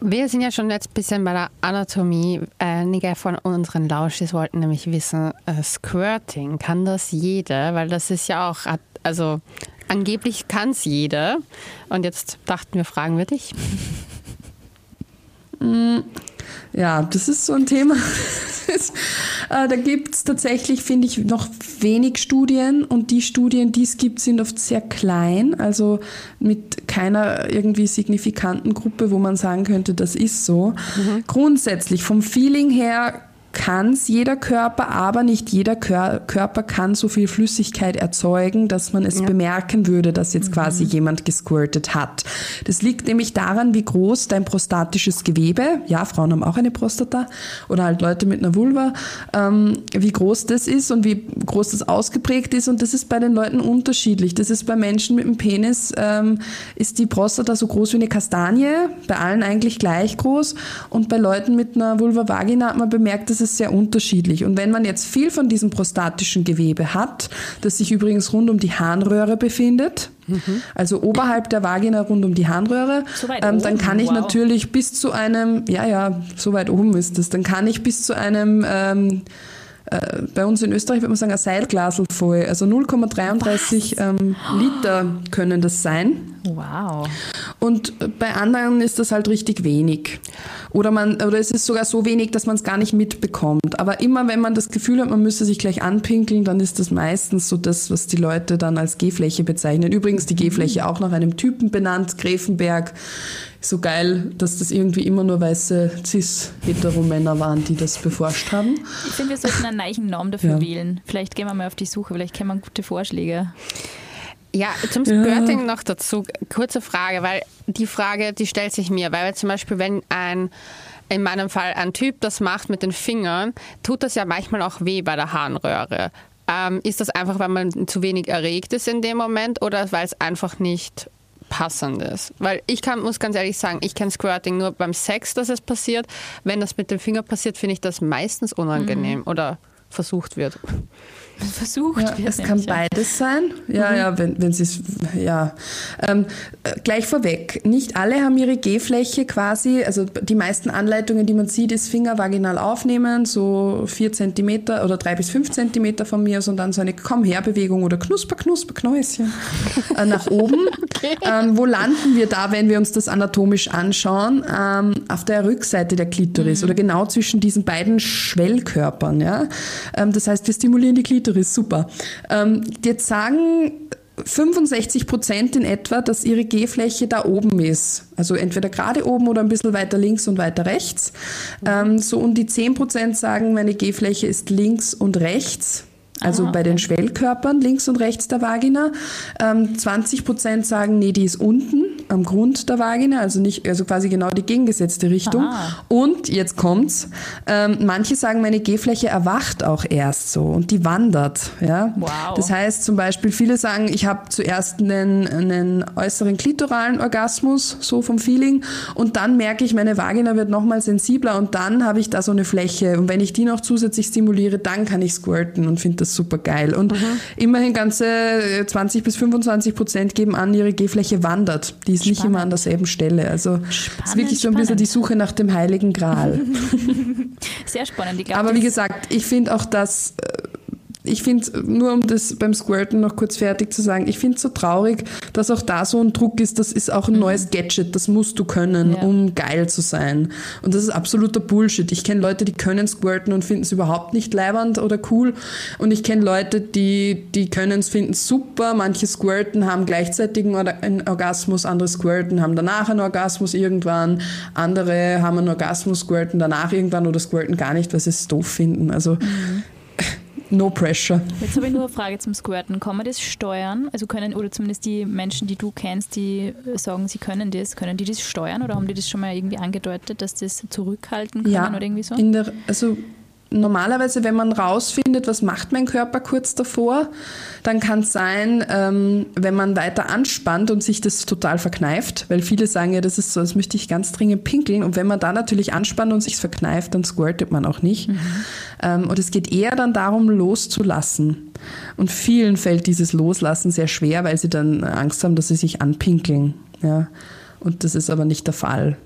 Wir sind ja schon jetzt ein bisschen bei der Anatomie. Einige von unseren Lauschis wollten nämlich wissen, äh, Squirting, kann das jeder? Weil das ist ja auch, also angeblich kann es jeder. Und jetzt dachten wir, fragen wir dich. Ja, das ist so ein Thema. äh, da gibt es tatsächlich, finde ich, noch wenig Studien und die Studien, die es gibt, sind oft sehr klein, also mit keiner irgendwie signifikanten Gruppe, wo man sagen könnte, das ist so. Mhm. Grundsätzlich vom Feeling her kann es jeder Körper, aber nicht jeder Kör Körper kann so viel Flüssigkeit erzeugen, dass man es ja. bemerken würde, dass jetzt mhm. quasi jemand gesquirtet hat. Das liegt nämlich daran, wie groß dein prostatisches Gewebe, ja, Frauen haben auch eine Prostata oder halt Leute mit einer Vulva, ähm, wie groß das ist und wie groß das ausgeprägt ist und das ist bei den Leuten unterschiedlich. Das ist bei Menschen mit einem Penis, ähm, ist die Prostata so groß wie eine Kastanie, bei allen eigentlich gleich groß und bei Leuten mit einer Vulva Vagina hat man bemerkt, dass ist es sehr unterschiedlich. Und wenn man jetzt viel von diesem prostatischen Gewebe hat, das sich übrigens rund um die Harnröhre befindet, mhm. also oberhalb der Vagina rund um die Harnröhre, so ähm, dann kann ich wow. natürlich bis zu einem, ja, ja, so weit oben ist es, dann kann ich bis zu einem ähm, äh, bei uns in Österreich würde man sagen, ein Seilglasel voll. Also 0,33 ähm, Liter können das sein. Wow. Und bei anderen ist das halt richtig wenig. Oder, man, oder es ist sogar so wenig, dass man es gar nicht mitbekommt. Aber immer wenn man das Gefühl hat, man müsste sich gleich anpinkeln, dann ist das meistens so das, was die Leute dann als G-Fläche bezeichnen. Übrigens die G-Fläche auch nach einem Typen benannt, Gräfenberg so geil, dass das irgendwie immer nur weiße Cis-Hetero-Männer waren, die das beforscht haben. Ich finde, wir sollten einen neuen Namen dafür ja. wählen. Vielleicht gehen wir mal auf die Suche, vielleicht kennen wir gute Vorschläge. Ja, zum Squirting ja. noch dazu. Kurze Frage, weil die Frage, die stellt sich mir, weil zum Beispiel, wenn ein in meinem Fall ein Typ das macht mit den Fingern, tut das ja manchmal auch weh bei der Harnröhre. Ähm, ist das einfach, weil man zu wenig erregt ist in dem Moment oder weil es einfach nicht Passendes. Weil ich kann, muss ganz ehrlich sagen, ich kenne Squirting nur beim Sex, dass es passiert. Wenn das mit dem Finger passiert, finde ich das meistens unangenehm mhm. oder versucht wird. Versucht ja, wird. Es kann beides sein. Ja, mhm. ja, wenn, wenn sie es, ja. Ähm, äh, gleich vorweg, nicht alle haben ihre G-Fläche quasi, also die meisten Anleitungen, die man sieht, ist Finger vaginal aufnehmen, so vier Zentimeter oder drei bis fünf Zentimeter von mir und dann so eine Komm-her-Bewegung oder Knusper, Knusper, Knäuschen äh, nach oben. Okay. Ähm, wo landen wir da, wenn wir uns das anatomisch anschauen? Ähm, auf der Rückseite der Klitoris mhm. oder genau zwischen diesen beiden Schwellkörpern, ja. Ähm, das heißt, wir stimulieren die Klitoris, super. Ähm, jetzt sagen 65 Prozent in etwa, dass ihre G-Fläche da oben ist. Also entweder gerade oben oder ein bisschen weiter links und weiter rechts. Ähm, so um die 10 Prozent sagen, meine G-Fläche ist links und rechts. Also Aha, bei den Schwellkörpern links und rechts der Vagina. Ähm, 20 Prozent sagen, nee, die ist unten am Grund der Vagina, also nicht, also quasi genau die gegengesetzte Richtung. Aha. Und jetzt kommt's. Ähm, manche sagen, meine G-Fläche erwacht auch erst so und die wandert. Ja. Wow. Das heißt zum Beispiel, viele sagen, ich habe zuerst einen, einen äußeren klitoralen Orgasmus, so vom Feeling, und dann merke ich, meine Vagina wird nochmal sensibler und dann habe ich da so eine Fläche. Und wenn ich die noch zusätzlich stimuliere, dann kann ich squirten und finde das super geil. Und mhm. immerhin ganze 20 bis 25 Prozent geben an, ihre G-Fläche wandert. Die ist spannend. nicht immer an derselben Stelle. Also es ist wirklich so ein bisschen die Suche nach dem Heiligen Gral. Sehr spannend. Glaub, Aber wie gesagt, ich finde auch, dass äh, ich finde, nur um das beim Squirten noch kurz fertig zu sagen, ich finde es so traurig, dass auch da so ein Druck ist, das ist auch ein mhm. neues Gadget, das musst du können, ja. um geil zu sein. Und das ist absoluter Bullshit. Ich kenne Leute, die können squirten und finden es überhaupt nicht leibernd oder cool. Und ich kenne Leute, die, die können es, finden super. Manche squirten, haben gleichzeitig einen Orgasmus, andere squirten, haben danach einen Orgasmus irgendwann. Andere haben einen Orgasmus, squirten danach irgendwann oder squirten gar nicht, weil sie es doof finden. Also mhm no pressure. Jetzt habe ich nur eine Frage zum Squirten. Kann man das steuern? Also können, oder zumindest die Menschen, die du kennst, die sagen, sie können das, können die das steuern oder haben die das schon mal irgendwie angedeutet, dass das zurückhalten können Ja, oder irgendwie so? in der, also normalerweise, wenn man rausfindet, was macht mein Körper kurz davor, dann kann es sein, ähm, wenn man weiter anspannt und sich das total verkneift, weil viele sagen ja, das ist so, das möchte ich ganz dringend pinkeln. Und wenn man da natürlich anspannt und sich verkneift, dann squirtet man auch nicht. Ähm, und es geht eher dann darum, loszulassen. Und vielen fällt dieses Loslassen sehr schwer, weil sie dann Angst haben, dass sie sich anpinkeln. Ja. Und das ist aber nicht der Fall.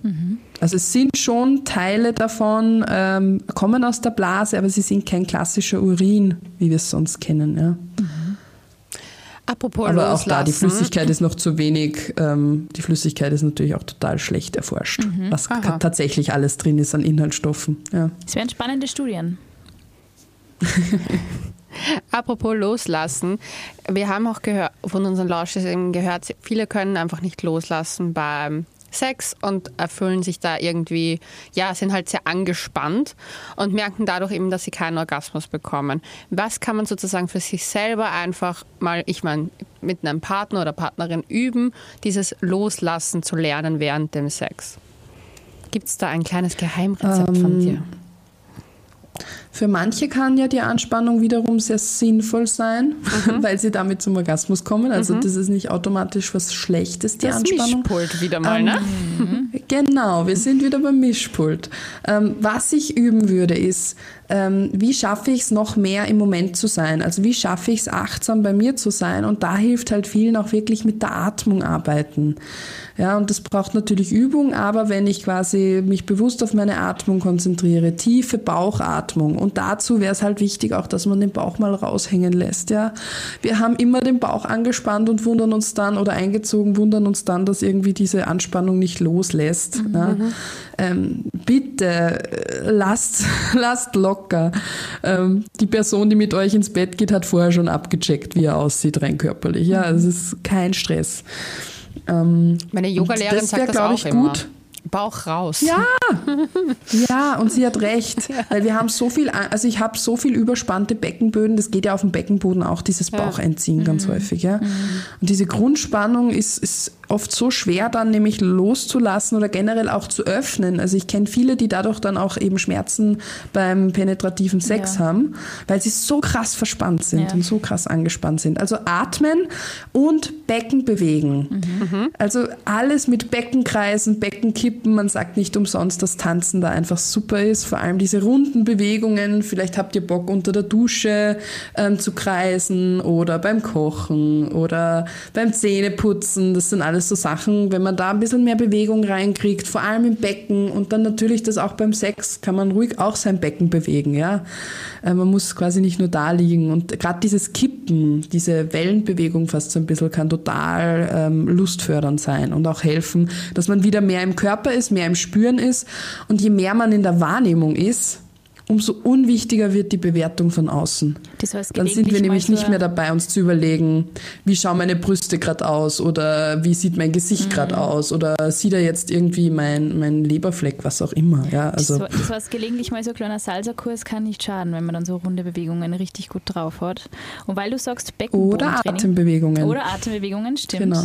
Also es sind schon Teile davon, ähm, kommen aus der Blase, aber sie sind kein klassischer Urin, wie wir es sonst kennen. Ja. Apropos Aber auch da, die Flüssigkeit ist noch zu wenig. Ähm, die Flüssigkeit ist natürlich auch total schlecht erforscht, was Aha. tatsächlich alles drin ist an Inhaltsstoffen. Ja. Es wären spannende Studien. Apropos loslassen, wir haben auch gehört, von unseren Launches eben gehört, viele können einfach nicht loslassen beim Sex und erfüllen sich da irgendwie, ja, sind halt sehr angespannt und merken dadurch eben, dass sie keinen Orgasmus bekommen. Was kann man sozusagen für sich selber einfach mal, ich meine, mit einem Partner oder Partnerin üben, dieses Loslassen zu lernen während dem Sex? Gibt es da ein kleines Geheimrezept von dir? Für manche kann ja die Anspannung wiederum sehr sinnvoll sein, weil sie damit zum Orgasmus kommen. Also das ist nicht automatisch was Schlechtes, die Das Anspannung. Mischpult wieder mal, ne? Genau, wir sind wieder beim Mischpult. Ähm, was ich üben würde, ist, ähm, wie schaffe ich es noch mehr im Moment zu sein? Also wie schaffe ich es achtsam bei mir zu sein? Und da hilft halt vielen auch wirklich mit der Atmung arbeiten. Ja, und das braucht natürlich Übung, aber wenn ich quasi mich bewusst auf meine Atmung konzentriere, tiefe Bauchatmung und dazu wäre es halt wichtig auch, dass man den Bauch mal raushängen lässt, ja. Wir haben immer den Bauch angespannt und wundern uns dann oder eingezogen, wundern uns dann, dass irgendwie diese Anspannung nicht loslässt. Ja. Ähm, bitte äh, lasst, lasst locker. Ähm, die Person, die mit euch ins Bett geht, hat vorher schon abgecheckt, wie er aussieht, rein körperlich. Ja, es ist kein Stress. Ähm, Meine Yogalehrerin sagt das auch immer. Bauch raus. Ja, ja, und sie hat recht, weil wir haben so viel, also ich habe so viel überspannte Beckenböden, das geht ja auf dem Beckenboden auch, dieses Baucheinziehen ganz häufig, ja. Und diese Grundspannung ist, ist oft so schwer dann nämlich loszulassen oder generell auch zu öffnen. Also ich kenne viele, die dadurch dann auch eben Schmerzen beim penetrativen Sex Ja. haben, weil sie so krass verspannt sind Ja. und so krass angespannt sind. Also atmen und Becken bewegen. Also alles mit Beckenkreisen, Beckenkippen. Man sagt nicht umsonst, dass Tanzen da einfach super ist. Vor allem diese runden Bewegungen. Vielleicht habt ihr Bock unter der Dusche ähm, zu kreisen oder beim Kochen oder beim Zähneputzen. Das sind alles so Sachen, wenn man da ein bisschen mehr Bewegung reinkriegt, vor allem im Becken und dann natürlich das auch beim Sex, kann man ruhig auch sein Becken bewegen, ja. Äh, Man muss quasi nicht nur da liegen und gerade dieses Kippen, diese Wellenbewegung fast so ein bisschen kann total ähm, lustfördernd sein und auch helfen, dass man wieder mehr im Körper ist, mehr im Spüren ist und je mehr man in der Wahrnehmung ist, umso unwichtiger wird die Bewertung von außen. Das heißt, Dann sind wir nämlich nicht mehr dabei, uns zu überlegen, wie schauen meine Brüste gerade aus oder wie sieht mein Gesicht Mhm. gerade aus oder sieht er jetzt irgendwie mein, mein Leberfleck, was auch immer. Ja, also das, das heißt, gelegentlich mal so ein kleiner Salsa-Kurs kann nicht schaden, wenn man dann so runde Bewegungen richtig gut drauf hat. Und weil du sagst oder Beckenbodentraining. Atembewegungen. Oder Atembewegungen, stimmt. Genau.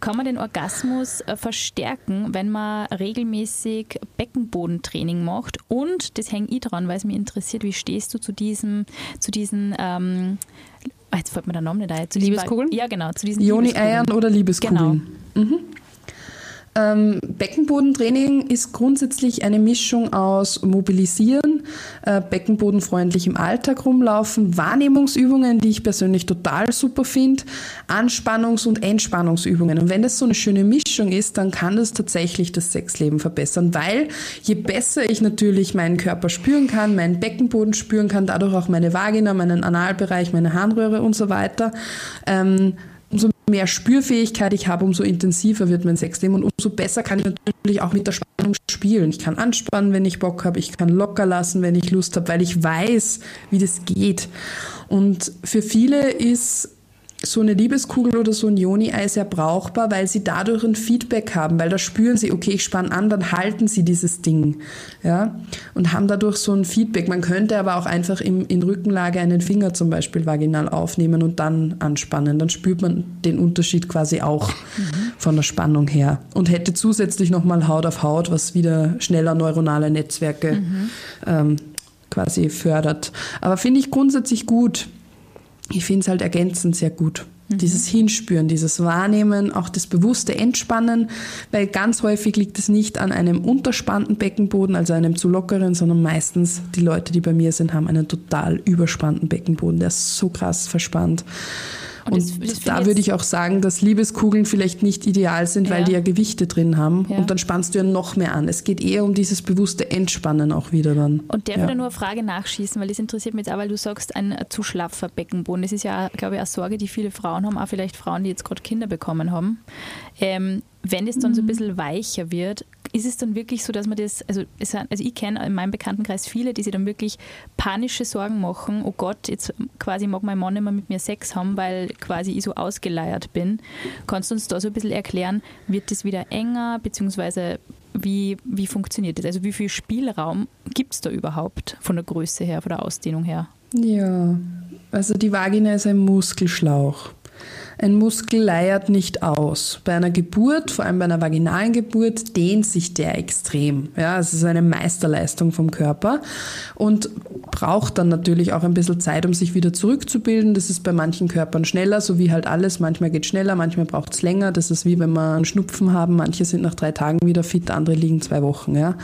Kann man den Orgasmus äh, verstärken, wenn man regelmäßig Beckenbodentraining macht? Und das hängt ich dran, weil es mich interessiert, wie stehst du zu diesem, zu diesen, ähm, jetzt fällt mir der Name nicht ein. Zu diesen- Liebeskugeln? Ja, genau. Zu diesen Joni-Eiern oder Liebeskugeln. Genau. Mhm. Ähm, Beckenbodentraining ist grundsätzlich eine Mischung aus Mobilisieren, äh, beckenbodenfreundlich im Alltag rumlaufen, Wahrnehmungsübungen, die ich persönlich total super finde, Anspannungs- und Entspannungsübungen. Und wenn das so eine schöne Mischung ist, dann kann das tatsächlich das Sexleben verbessern, weil je besser ich natürlich meinen Körper spüren kann, meinen Beckenboden spüren kann, dadurch auch meine Vagina, meinen Analbereich, meine Harnröhre und so weiter, ähm, mehr Spürfähigkeit ich habe, umso intensiver wird mein Sexleben und umso besser kann ich natürlich auch mit der Spannung spielen. Ich kann anspannen, wenn ich Bock habe, ich kann locker lassen, wenn ich Lust habe, weil ich weiß, wie das geht. Und für viele ist so eine Liebeskugel oder so ein Joni-Ei sehr brauchbar, weil sie dadurch ein Feedback haben, weil da spüren sie, okay, ich spanne an, dann halten sie dieses Ding, ja, und haben dadurch so ein Feedback. Man könnte aber auch einfach im, in Rückenlage einen Finger zum Beispiel vaginal aufnehmen und dann anspannen. Dann spürt man den Unterschied quasi auch mhm. von der Spannung her und hätte zusätzlich nochmal Haut auf Haut, was wieder schneller neuronale Netzwerke mhm. ähm, quasi fördert. Aber finde ich grundsätzlich gut ich finde es halt ergänzend sehr gut. Mhm. Dieses Hinspüren, dieses Wahrnehmen, auch das bewusste Entspannen, weil ganz häufig liegt es nicht an einem unterspannten Beckenboden, also einem zu lockeren, sondern meistens die Leute, die bei mir sind, haben einen total überspannten Beckenboden, der ist so krass verspannt. Und, das, das da würde ich auch sagen, dass Liebeskugeln vielleicht nicht ideal sind, ja. weil die ja Gewichte drin haben. Ja. Und dann spannst du ja noch mehr an. Es geht eher um dieses bewusste Entspannen auch wieder dann. Und der ja. würde nur eine Frage nachschießen, weil das interessiert mich jetzt auch, weil du sagst, ein zu schlaffer Beckenboden. Das ist ja, glaube ich, eine Sorge, die viele Frauen haben, auch vielleicht Frauen, die jetzt gerade Kinder bekommen haben. Ähm, wenn es dann so ein mhm. bisschen weicher wird, ist es dann wirklich so, dass man das, also, es, also ich kenne in meinem Bekanntenkreis viele, die sich dann wirklich panische Sorgen machen, oh Gott, jetzt quasi mag mein Mann nicht mehr mit mir Sex haben, weil quasi ich so ausgeleiert bin. Kannst du uns da so ein bisschen erklären, wird das wieder enger, beziehungsweise wie, wie funktioniert das? Also wie viel Spielraum gibt es da überhaupt von der Größe her, von der Ausdehnung her? Ja, also die Vagina ist ein Muskelschlauch. Ein Muskel leiert nicht aus. Bei einer Geburt, vor allem bei einer vaginalen Geburt, dehnt sich der extrem. Ja, es ist eine Meisterleistung vom Körper und braucht dann natürlich auch ein bisschen Zeit, um sich wieder zurückzubilden. Das ist bei manchen Körpern schneller, so wie halt alles. Manchmal geht es schneller, manchmal braucht es länger. Das ist wie wenn wir einen Schnupfen haben. Manche sind nach drei Tagen wieder fit, andere liegen zwei Wochen. Ja.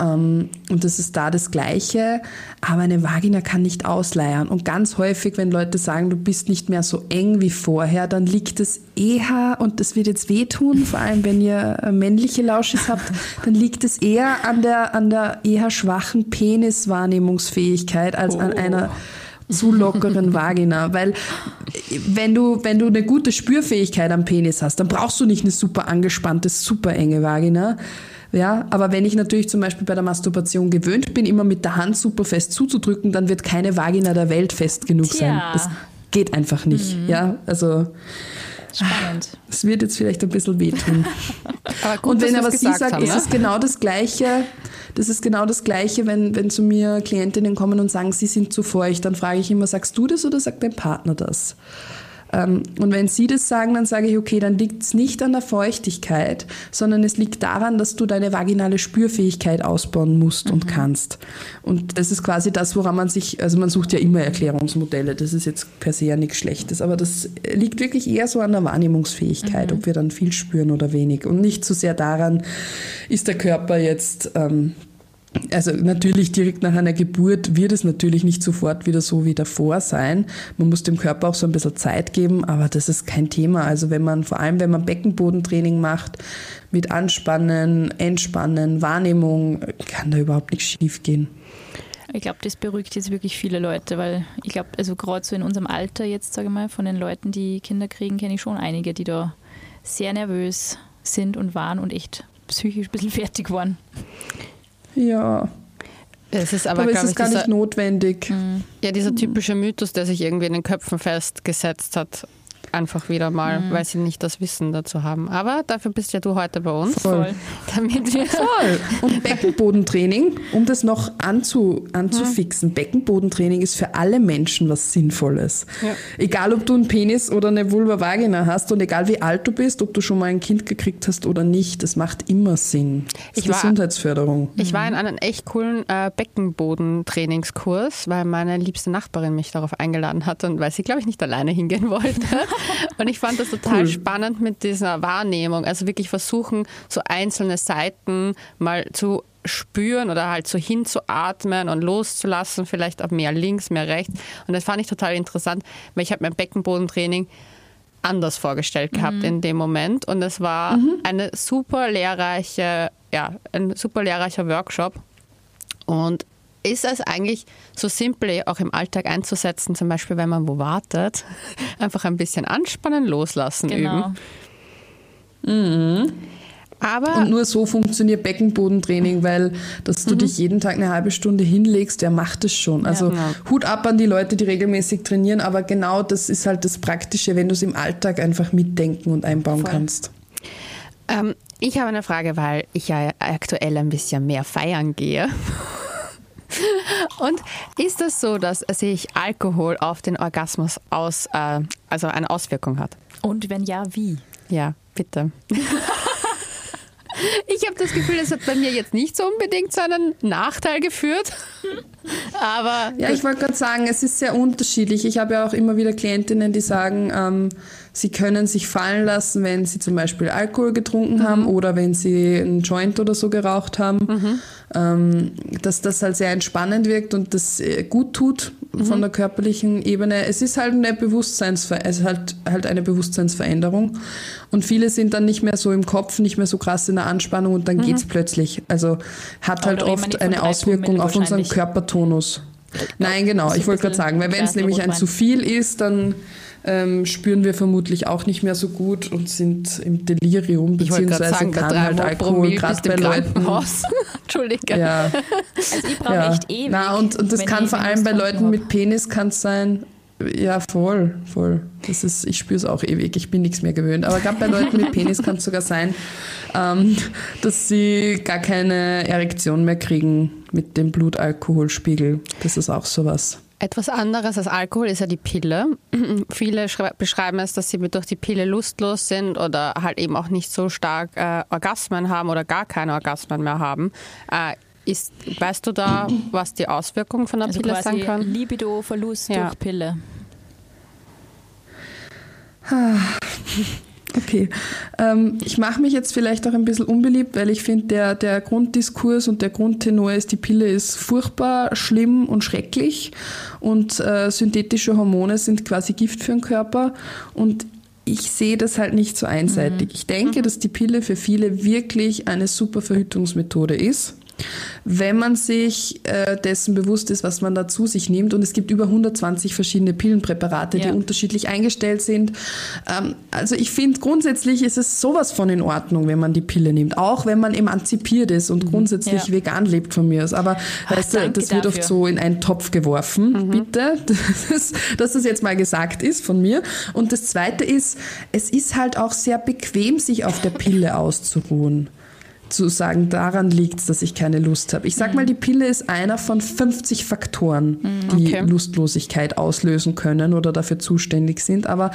Ähm, und das ist da das Gleiche. Aber eine Vagina kann nicht ausleiern. Und ganz häufig, wenn Leute sagen, du bist nicht mehr so eng wie vorher, dann liegt es eher, und das wird jetzt wehtun, vor allem wenn ihr äh, männliche Lauschis habt, dann liegt es eher an der, an der eher schwachen Peniswahrnehmungsfähigkeit als oh. an einer zu lockeren Vagina, weil wenn du, wenn du eine gute Spürfähigkeit am Penis hast, dann brauchst du nicht eine super angespannte, super enge Vagina, ja, aber wenn ich natürlich zum Beispiel bei der Masturbation gewöhnt bin, immer mit der Hand super fest zuzudrücken, dann wird keine Vagina der Welt fest genug Tja. sein. Das geht einfach nicht. Mhm. Ja, also. Spannend. Es wird jetzt vielleicht ein bisschen wehtun. aber gut, Und wenn aber Sie sagt, haben, ist es genau das Gleiche. Das ist genau das Gleiche, wenn, wenn zu mir Klientinnen kommen und sagen, sie sind zu feucht, dann frage ich immer, sagst du das oder sagt dein Partner das? Ähm, und wenn Sie das sagen, dann sage ich, okay, dann liegt es nicht an der Feuchtigkeit, sondern es liegt daran, dass du deine vaginale Spürfähigkeit ausbauen musst mhm. und kannst. Und das ist quasi das, woran man sich, also man sucht ja immer Erklärungsmodelle, das ist jetzt per se ja nichts Schlechtes, aber das liegt wirklich eher so an der Wahrnehmungsfähigkeit, mhm. ob wir dann viel spüren oder wenig. Und nicht so sehr daran, ist der Körper jetzt ähm, also natürlich direkt nach einer Geburt wird es natürlich nicht sofort wieder so wie davor sein. Man muss dem Körper auch so ein bisschen Zeit geben, aber das ist kein Thema. Also wenn man, vor allem wenn man Beckenbodentraining macht, mit Anspannen, Entspannen, Wahrnehmung, kann da überhaupt nichts schief gehen. Ich glaube, das beruhigt jetzt wirklich viele Leute, weil ich glaube, also gerade so in unserem Alter jetzt, sage ich mal, von den Leuten, die Kinder kriegen, kenne ich schon einige, die da sehr nervös sind und waren und echt psychisch ein bisschen fertig waren. Ja. Es ist aber, aber es ist gar dieser, nicht notwendig. Mhm. Ja, dieser typische Mythos, der sich irgendwie in den Köpfen festgesetzt hat, einfach wieder mal, mhm. weil sie nicht das Wissen dazu haben. Aber dafür bist ja du heute bei uns. Voll. Damit wir Voll. Und Beckenbodentraining, um das noch anzu, anzufixen. Mhm. Beckenbodentraining ist für alle Menschen was Sinnvolles. Ja. Egal, ob du einen Penis oder eine Vulva Vagina hast und egal wie alt du bist, ob du schon mal ein Kind gekriegt hast oder nicht, das macht immer Sinn. Das ich war, Gesundheitsförderung. Ich war in einem echt coolen äh, Beckenbodentrainingskurs, weil meine liebste Nachbarin mich darauf eingeladen hat und weil sie, glaube ich, nicht alleine hingehen wollte. Und ich fand das total cool. spannend mit dieser Wahrnehmung. Also wirklich versuchen, so einzelne Seiten mal zu spüren oder halt so hinzuatmen und loszulassen, vielleicht auch mehr links, mehr rechts. Und das fand ich total interessant, weil ich habe mein Beckenbodentraining anders vorgestellt gehabt mhm. in dem Moment. Und es war mhm. eine super lehrreiche, ja, ein super lehrreicher Workshop. Und ist es eigentlich so simpel auch im Alltag einzusetzen, zum Beispiel wenn man wo wartet, einfach ein bisschen anspannen, loslassen, genau. üben. Mhm. Aber Und nur so funktioniert Beckenbodentraining, weil dass du dich jeden Tag eine halbe Stunde hinlegst, der macht es schon. Also Ja. Hut ab an die Leute, die regelmäßig trainieren, aber genau das ist halt das Praktische, wenn du es im Alltag einfach mitdenken und einbauen Voll. kannst. ähm, ich habe eine Frage, weil ich ja aktuell ein bisschen mehr feiern gehe. Und ist es so, dass sich Alkohol auf den Orgasmus aus, äh, also eine Auswirkung hat? Und wenn ja, wie? Ja, bitte. Ich habe das Gefühl, das hat bei mir jetzt nicht so unbedingt zu einem Nachteil geführt. Aber Ja, ich wollte gerade sagen, es ist sehr unterschiedlich. Ich habe ja auch immer wieder Klientinnen, die sagen, ähm, sie können sich fallen lassen, wenn sie zum Beispiel Alkohol getrunken haben oder wenn sie einen Joint oder so geraucht haben, ähm, dass das halt sehr entspannend wirkt und das äh, gut tut von der körperlichen Ebene. Es ist halt eine Bewusstseinsver ist halt, halt eine Bewusstseinsveränderung und viele sind dann nicht mehr so im Kopf, nicht mehr so krass in der Anspannung und dann geht's plötzlich. Also hat halt oft eine Auswirkung auf unseren. Körpertonus. Nein, genau. so ein Ich wollte gerade sagen, weil wenn es nämlich ein zu viel ist, dann ähm, spüren wir vermutlich auch nicht mehr so gut und sind im Delirium, beziehungsweise sagen, kann halt Alkohol gerade bei Leuten. Entschuldige. Ja, Also ich brauche ja. echt ewig. Na, und, und das kann vor allem bei Leuten hab. mit Penis kann es sein. Ja, voll, voll. Das ist, ich spüre es auch ewig. Ich bin nichts mehr gewöhnt. Aber gerade bei Leuten mit Penis kann es sogar sein, ähm, dass sie gar keine Erektion mehr kriegen mit dem Blutalkoholspiegel. Das ist auch sowas. Etwas anderes als Alkohol ist ja die Pille. Viele schrei- beschreiben es, dass sie durch die Pille lustlos sind oder halt eben auch nicht so stark äh, Orgasmen haben oder gar keine Orgasmen mehr haben. Äh, ist, weißt du da, was die Auswirkungen von der Also Pille sein können? Libido-Verlust Ja. durch Pille. Okay. Ähm, ich mache mich jetzt vielleicht auch ein bisschen unbeliebt, weil ich finde, der, der Grunddiskurs und der Grundtenor ist, die Pille ist furchtbar, schlimm und schrecklich und äh, synthetische Hormone sind quasi Gift für den Körper und ich sehe das halt nicht so einseitig. Ich denke, dass die Pille für viele wirklich eine super Verhütungsmethode ist. Wenn man sich äh, dessen bewusst ist, was man da zu sich nimmt, und es gibt über 120 verschiedene Pillenpräparate, die Ja. unterschiedlich eingestellt sind. Ähm, also ich finde grundsätzlich ist es sowas von in Ordnung, wenn man die Pille nimmt, auch wenn man emanzipiert ist und grundsätzlich Ja. vegan lebt von mir aus. Aber weißt du, das wird oft dafür. so in einen Topf geworfen. Bitte, das ist, dass das jetzt mal gesagt ist von mir. Und das Zweite ist, es ist halt auch sehr bequem, sich auf der Pille auszuruhen zu sagen, daran liegt es, dass ich keine Lust habe. Ich sag mal, die Pille ist einer von 50 Faktoren, die Okay. Lustlosigkeit auslösen können oder dafür zuständig sind. Aber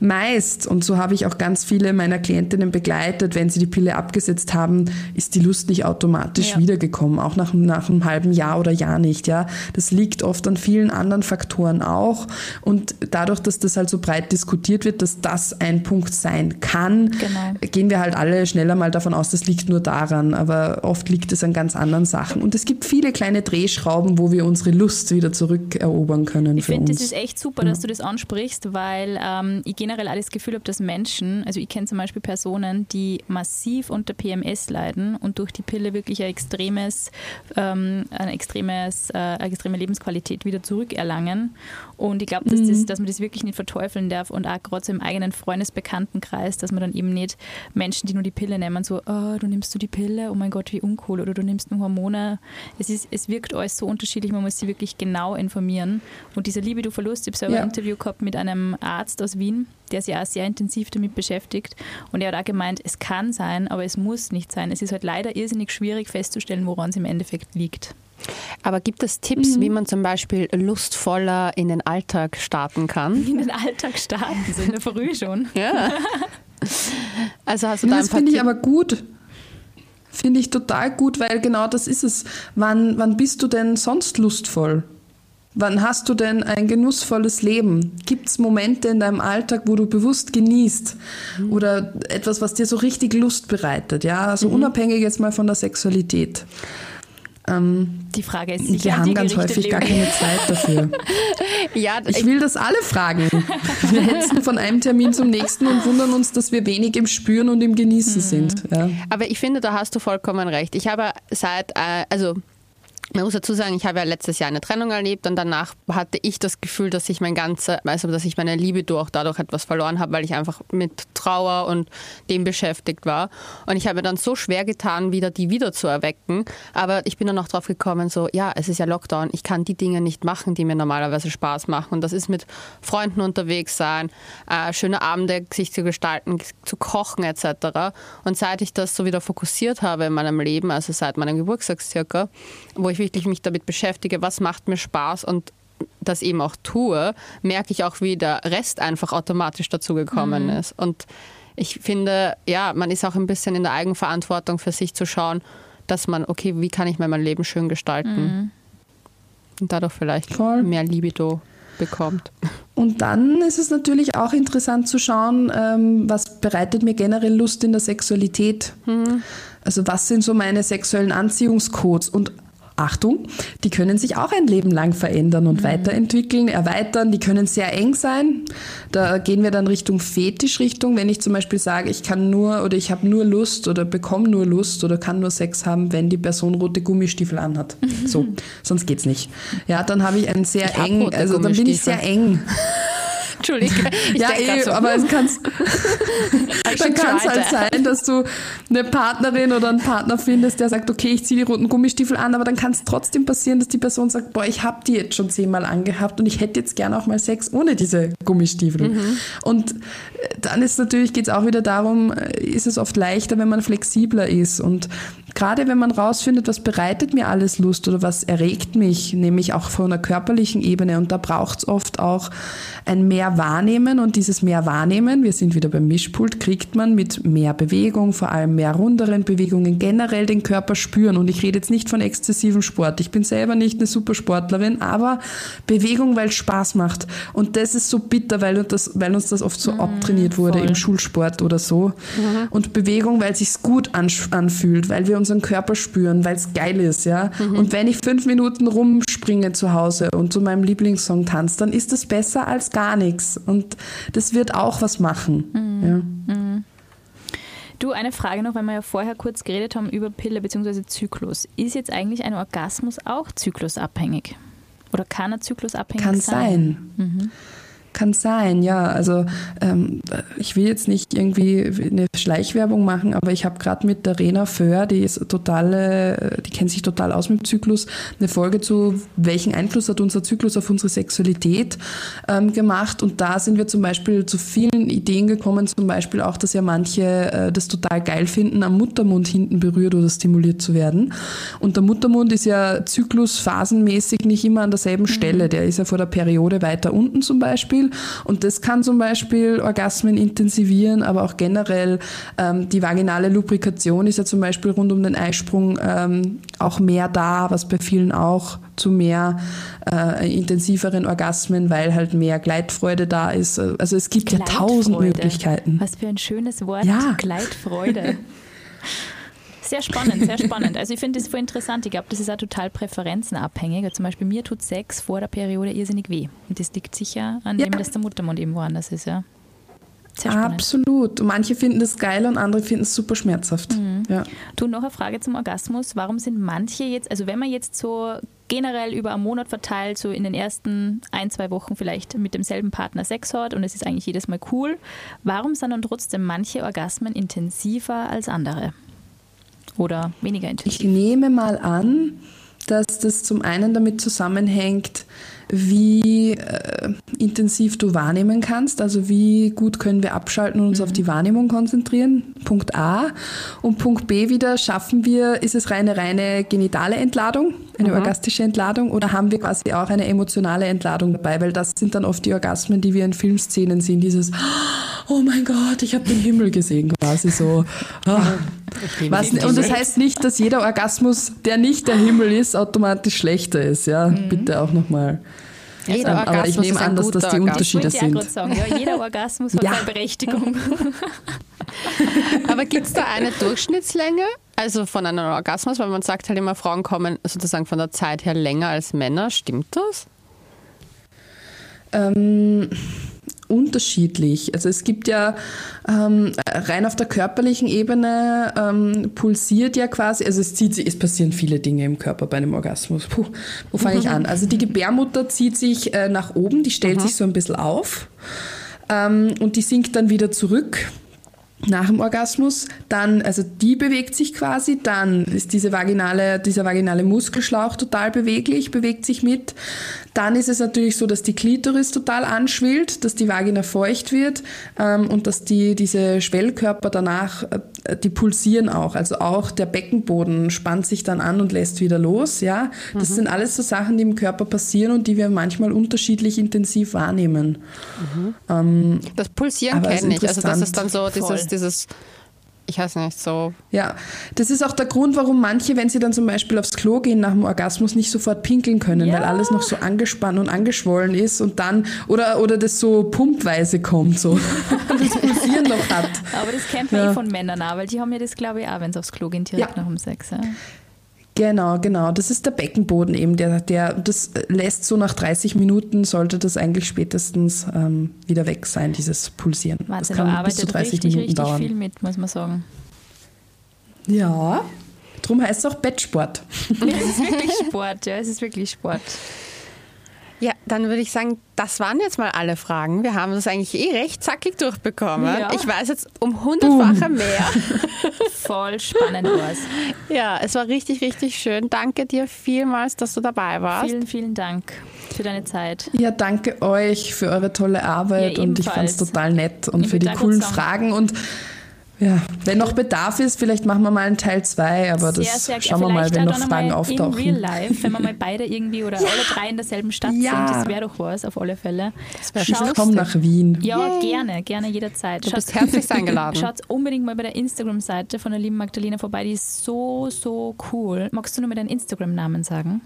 meist, und so habe ich auch ganz viele meiner Klientinnen begleitet, wenn sie die Pille abgesetzt haben, ist die Lust nicht automatisch Ja. wiedergekommen, auch nach, nach einem halben Jahr oder Jahr nicht. Ja, Das liegt oft an vielen anderen Faktoren auch. Und dadurch, dass das halt so breit diskutiert wird, dass das ein Punkt sein kann, Genau. gehen wir halt alle schneller mal davon aus, das liegt nur daran, aber oft liegt es an ganz anderen Sachen. Und es gibt viele kleine Drehschrauben, wo wir unsere Lust wieder zurückerobern können Ich finde, das ist echt super, dass du das ansprichst, weil ähm, ich generell auch das Gefühl habe, dass Menschen, also ich kenne zum Beispiel Personen, die massiv unter PMS leiden und durch die Pille wirklich ein extremes, ähm, ein extremes, äh, eine extreme Lebensqualität wieder zurückerlangen. Und ich glaube, dass, das, dass man das wirklich nicht verteufeln darf und auch gerade so im eigenen Freundesbekanntenkreis, dass man dann eben nicht Menschen, die nur die Pille nehmen, so, oh, du nimmst du die Pille, oh mein Gott, wie uncool, oder du nimmst nur Hormone. Es, ist, es wirkt alles so unterschiedlich, man muss sich wirklich genau informieren. Und dieser Libido-Verlust, ich habe selber Ja. ein Interview gehabt mit einem Arzt aus Wien, der sich auch sehr intensiv damit beschäftigt. Und er hat auch gemeint, es kann sein, aber es muss nicht sein. Es ist halt leider irrsinnig schwierig festzustellen, woran es im Endeffekt liegt. Aber gibt es Tipps, wie man zum Beispiel lustvoller in den Alltag starten kann? In den Alltag starten, so in der Früh schon. Ja. Also hast du da ein das finde ich aber gut. Finde ich total gut, weil genau das ist es. Wann, wann bist du denn sonst lustvoll? Wann hast du denn ein genussvolles Leben? Gibt es Momente in deinem Alltag, wo du bewusst genießt? Oder etwas, was dir so richtig Lust bereitet? Ja, also unabhängig jetzt mal von der Sexualität. Ähm, Die Frage ist sicher wir haben ganz häufig gar Leonie. keine Zeit dafür. Ja, Ich will das alle fragen. Wir hetzen von einem Termin zum nächsten und wundern uns, dass wir wenig im Spüren und im Genießen sind. Ja. Aber ich finde, da hast du vollkommen recht. Ich habe seit, äh, also man muss dazu sagen, ich habe ja letztes Jahr eine Trennung erlebt und danach hatte ich das Gefühl, dass ich mein ganze, also dass ich meine Liebe durch dadurch etwas verloren habe, weil ich einfach mit Trauer und dem beschäftigt war. Und ich habe dann so schwer getan, wieder die wieder zu erwecken. Aber ich bin dann auch drauf gekommen, so, ja, es ist ja Lockdown, ich kann die Dinge nicht machen, die mir normalerweise Spaß machen. Und das ist mit Freunden unterwegs sein, äh, schöne Abende sich zu gestalten, zu kochen etc. Und seit ich das so wieder fokussiert habe in meinem Leben, also seit meinem Geburtstag circa, wo ich wirklich mich damit beschäftige, was macht mir Spaß und das eben auch tue, merke ich auch, wie der Rest einfach automatisch dazugekommen mhm. ist. Und ich finde, ja, man ist auch ein bisschen in der Eigenverantwortung für sich zu schauen, dass man, okay, wie kann ich mir mein Leben schön gestalten? Mhm. Und dadurch vielleicht Voll. mehr Libido bekommt. Und dann ist es natürlich auch interessant zu schauen, ähm, was bereitet mir generell Lust in der Sexualität? Mhm. Also was sind so meine sexuellen Anziehungscodes? Und Achtung, die können sich auch ein Leben lang verändern und mhm. weiterentwickeln, erweitern. Die können sehr eng sein. Da gehen wir dann Richtung Fetischrichtung. Wenn ich zum Beispiel sage, ich kann nur oder ich habe nur Lust oder bekomme nur Lust oder kann nur Sex haben, wenn die Person rote Gummistiefel anhat. So, sonst geht's nicht. Ja, dann habe ich ein sehr ich eng, also dann bin ich sehr eng. Entschuldige. ja, eh, so. aber es kann's, dann kann es halt sein, dass du eine Partnerin oder einen Partner findest, der sagt, okay, ich ziehe die roten Gummistiefel an, aber dann kann es trotzdem passieren, dass die Person sagt, boah, ich habe die jetzt schon zehnmal angehabt und ich hätte jetzt gerne auch mal Sex ohne diese Gummistiefel. Mhm. Und äh, dann ist natürlich, geht es auch wieder darum, äh, ist es oft leichter, wenn man flexibler ist. Und gerade wenn man rausfindet, was bereitet mir alles Lust oder was erregt mich, nämlich auch von einer körperlichen Ebene. Und da braucht es oft auch ein mehr Wahrnehmen und dieses mehr Wahrnehmen, wir sind wieder beim Mischpult, kriegt man mit mehr Bewegung, vor allem mehr runderen Bewegungen, generell den Körper spüren. Und ich rede jetzt nicht von exzessivem Sport. Ich bin selber nicht eine Supersportlerin, aber Bewegung, weil es Spaß macht. Und das ist so bitter, weil, das, weil uns das oft so mhm, abtrainiert wurde voll. im Schulsport oder so. Mhm. Und Bewegung, weil es sich gut anfühlt, weil wir unseren Körper spüren, weil es geil ist, ja. Mhm. Und wenn ich fünf Minuten rumspringe zu Hause und zu meinem Lieblingssong tanze, dann ist das besser als gar nichts. Und das wird auch was machen. Mhm. Ja. Mhm. Du, eine Frage noch, weil wir ja vorher kurz geredet haben über Pille bzw. Zyklus. Ist jetzt eigentlich ein Orgasmus auch zyklusabhängig? Oder kann er zyklusabhängig kann sein? Kann sein. Kann sein, ja. Also ähm, ich will jetzt nicht irgendwie eine Schleichwerbung machen, aber ich habe gerade mit der Rena Föhr, die ist total, die kennt sich total aus mit dem Zyklus, eine Folge zu welchen Einfluss hat unser Zyklus auf unsere Sexualität ähm, gemacht. Und da sind wir zum Beispiel zu vielen Ideen gekommen, zum Beispiel auch, dass ja manche äh, das total geil finden, am Muttermund hinten berührt oder stimuliert zu werden. Und der Muttermund ist ja zyklusphasenmäßig nicht immer an derselben mhm. Stelle. Der ist ja vor der Periode weiter unten zum Beispiel. Und das kann zum Beispiel Orgasmen intensivieren, aber auch generell ähm, die vaginale Lubrikation ist ja zum Beispiel rund um den Eisprung ähm, auch mehr da, was bei vielen auch zu mehr äh, intensiveren Orgasmen, weil halt mehr Gleitfreude da ist. Also es gibt ja tausend Möglichkeiten. Was für ein schönes Wort, ja. Gleitfreude. Sehr spannend, sehr spannend. Also ich finde das voll interessant. Ich glaube, das ist auch total präferenzenabhängig. Zum Beispiel mir tut Sex vor der Periode irrsinnig weh. Und das liegt sicher an ja. dem, dass der Muttermund eben woanders ist, ja. Absolut. Manche finden das geil und andere finden es super schmerzhaft. Mhm. Ja. Du, noch eine Frage zum Orgasmus. Warum sind manche jetzt, also wenn man jetzt so generell über einen Monat verteilt, so in den ersten ein, zwei Wochen vielleicht mit demselben Partner Sex hat und es ist eigentlich jedes Mal cool, warum sind dann trotzdem manche Orgasmen intensiver als andere? Oder weniger intensiv? Ich nehme mal an, dass das zum einen damit zusammenhängt, wie äh, intensiv du wahrnehmen kannst, also wie gut können wir abschalten und uns mhm. auf die Wahrnehmung konzentrieren. Punkt A. Und Punkt B wieder, schaffen wir, ist es reine, reine genitale Entladung, eine mhm. orgastische Entladung, oder haben wir quasi auch eine emotionale Entladung dabei? Weil das sind dann oft die Orgasmen, die wir in Filmszenen sehen, dieses Oh mein Gott, ich habe den Himmel gesehen, quasi so. Oh. Was, und das heißt nicht, dass jeder Orgasmus, der nicht der Himmel ist, automatisch schlechter ist. Ja, mhm. bitte auch nochmal. Jeder ähm, aber ich nehme an, dass das die Unterschiede sind. Sagen, ja, jeder Orgasmus hat ja. eine Berechtigung. aber gibt es da eine Durchschnittslänge? Also von einem Orgasmus, weil man sagt halt immer, Frauen kommen sozusagen von der Zeit her länger als Männer. Stimmt das? Ähm, unterschiedlich. Also es gibt ja ähm, rein auf der körperlichen Ebene ähm, pulsiert ja quasi, also es zieht sich, es passieren viele Dinge im Körper bei einem Orgasmus. Puh, wo fange ich an? Also die Gebärmutter zieht sich äh, nach oben, die stellt mhm. sich so ein bisschen auf ähm, und die sinkt dann wieder zurück nach dem Orgasmus, dann, also die bewegt sich quasi, dann ist diese vaginale, dieser vaginale Muskelschlauch total beweglich, bewegt sich mit. Dann ist es natürlich so, dass die Klitoris total anschwillt, dass die Vagina feucht wird ähm, und dass die, diese Schwellkörper danach, äh, die pulsieren auch. Also auch der Beckenboden spannt sich dann an und lässt wieder los. Ja, Das mhm. sind alles so Sachen, die im Körper passieren und die wir manchmal unterschiedlich intensiv wahrnehmen. Mhm. Ähm, das Pulsieren kenne ich. Also das ist dann so dieses, dieses ich weiß nicht, so. Ja, das ist auch der Grund, warum manche, wenn sie dann zum Beispiel aufs Klo gehen nach dem Orgasmus, nicht sofort pinkeln können, ja. weil alles noch so angespannt und angeschwollen ist und dann, oder, oder das so pumpweise kommt, so, das Pulsieren noch hat. Aber das kennt man ja. eh von Männern auch, weil die haben ja das, glaube ich, auch, wenn sie aufs Klo gehen, direkt ja. nach dem Sex. Ja. Genau, genau. Das ist der Beckenboden eben, der, der das lässt so nach 30 Minuten sollte das eigentlich spätestens ähm, wieder weg sein, dieses Pulsieren. Wahnsinn, das kann bis zu 30 richtig, Minuten richtig dauern. viel mit, muss man sagen. Ja, darum heißt es auch Bettsport. es ist wirklich Sport, ja, es ist wirklich Sport. Ja, dann würde ich sagen, das waren jetzt mal alle Fragen. Wir haben das eigentlich eh recht zackig durchbekommen. Ja. Ich weiß jetzt um hundertfache mehr. Voll spannend was. Ja, es war richtig, richtig schön. Danke dir vielmals, dass du dabei warst. Vielen, vielen Dank für deine Zeit. Ja, danke euch für eure tolle Arbeit ja, und ich fand es total nett und für die coolen Fragen und ja, wenn noch Bedarf ist, vielleicht machen wir mal einen Teil 2, aber sehr, das sehr, schauen wir mal, wenn noch Fragen auftauchen. In real life, wenn wir mal beide irgendwie oder ja. alle drei in derselben Stadt ja. sind, das wäre doch was, auf alle Fälle. Das wäre Komm nach Wien. Ja, Yay. gerne, gerne jederzeit. Du Schaut, bist herzlich eingeladen. Schaut unbedingt mal bei der Instagram-Seite von der lieben Magdalena vorbei, die ist so, so cool. Magst du nur mit deinen Instagram-Namen sagen?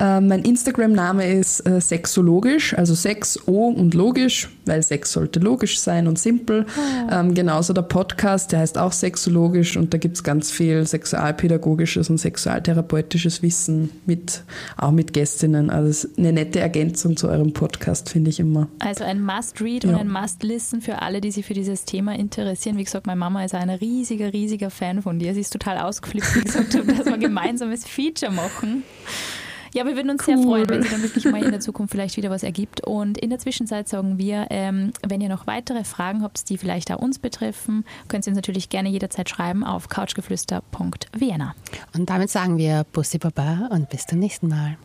Äh, mein Instagram-Name ist äh, sexologisch, also Sex, O und logisch, weil Sex sollte logisch sein und simpel. Oh. Ähm, genauso der Podcast, der heißt auch sexologisch und da gibt es ganz viel sexualpädagogisches und sexualtherapeutisches Wissen mit, auch mit Gästinnen. Also eine nette Ergänzung zu eurem Podcast, finde ich immer. Also ein Must-Read ja. und ein Must-Listen für alle, die sich für dieses Thema interessieren. Wie gesagt, meine Mama ist ein riesiger, riesiger Fan von dir. Sie ist total ausgeflippt, wie gesagt, dass wir gemeinsames Feature machen. Ja, wir würden uns cool. sehr freuen, wenn sich dann wirklich mal in der Zukunft vielleicht wieder was ergibt. Und in der Zwischenzeit sagen wir, ähm, wenn ihr noch weitere Fragen habt, die vielleicht auch uns betreffen, könnt ihr uns natürlich gerne jederzeit schreiben auf couchgeflüster.vienna. Und damit sagen wir Bussi Baba und bis zum nächsten Mal.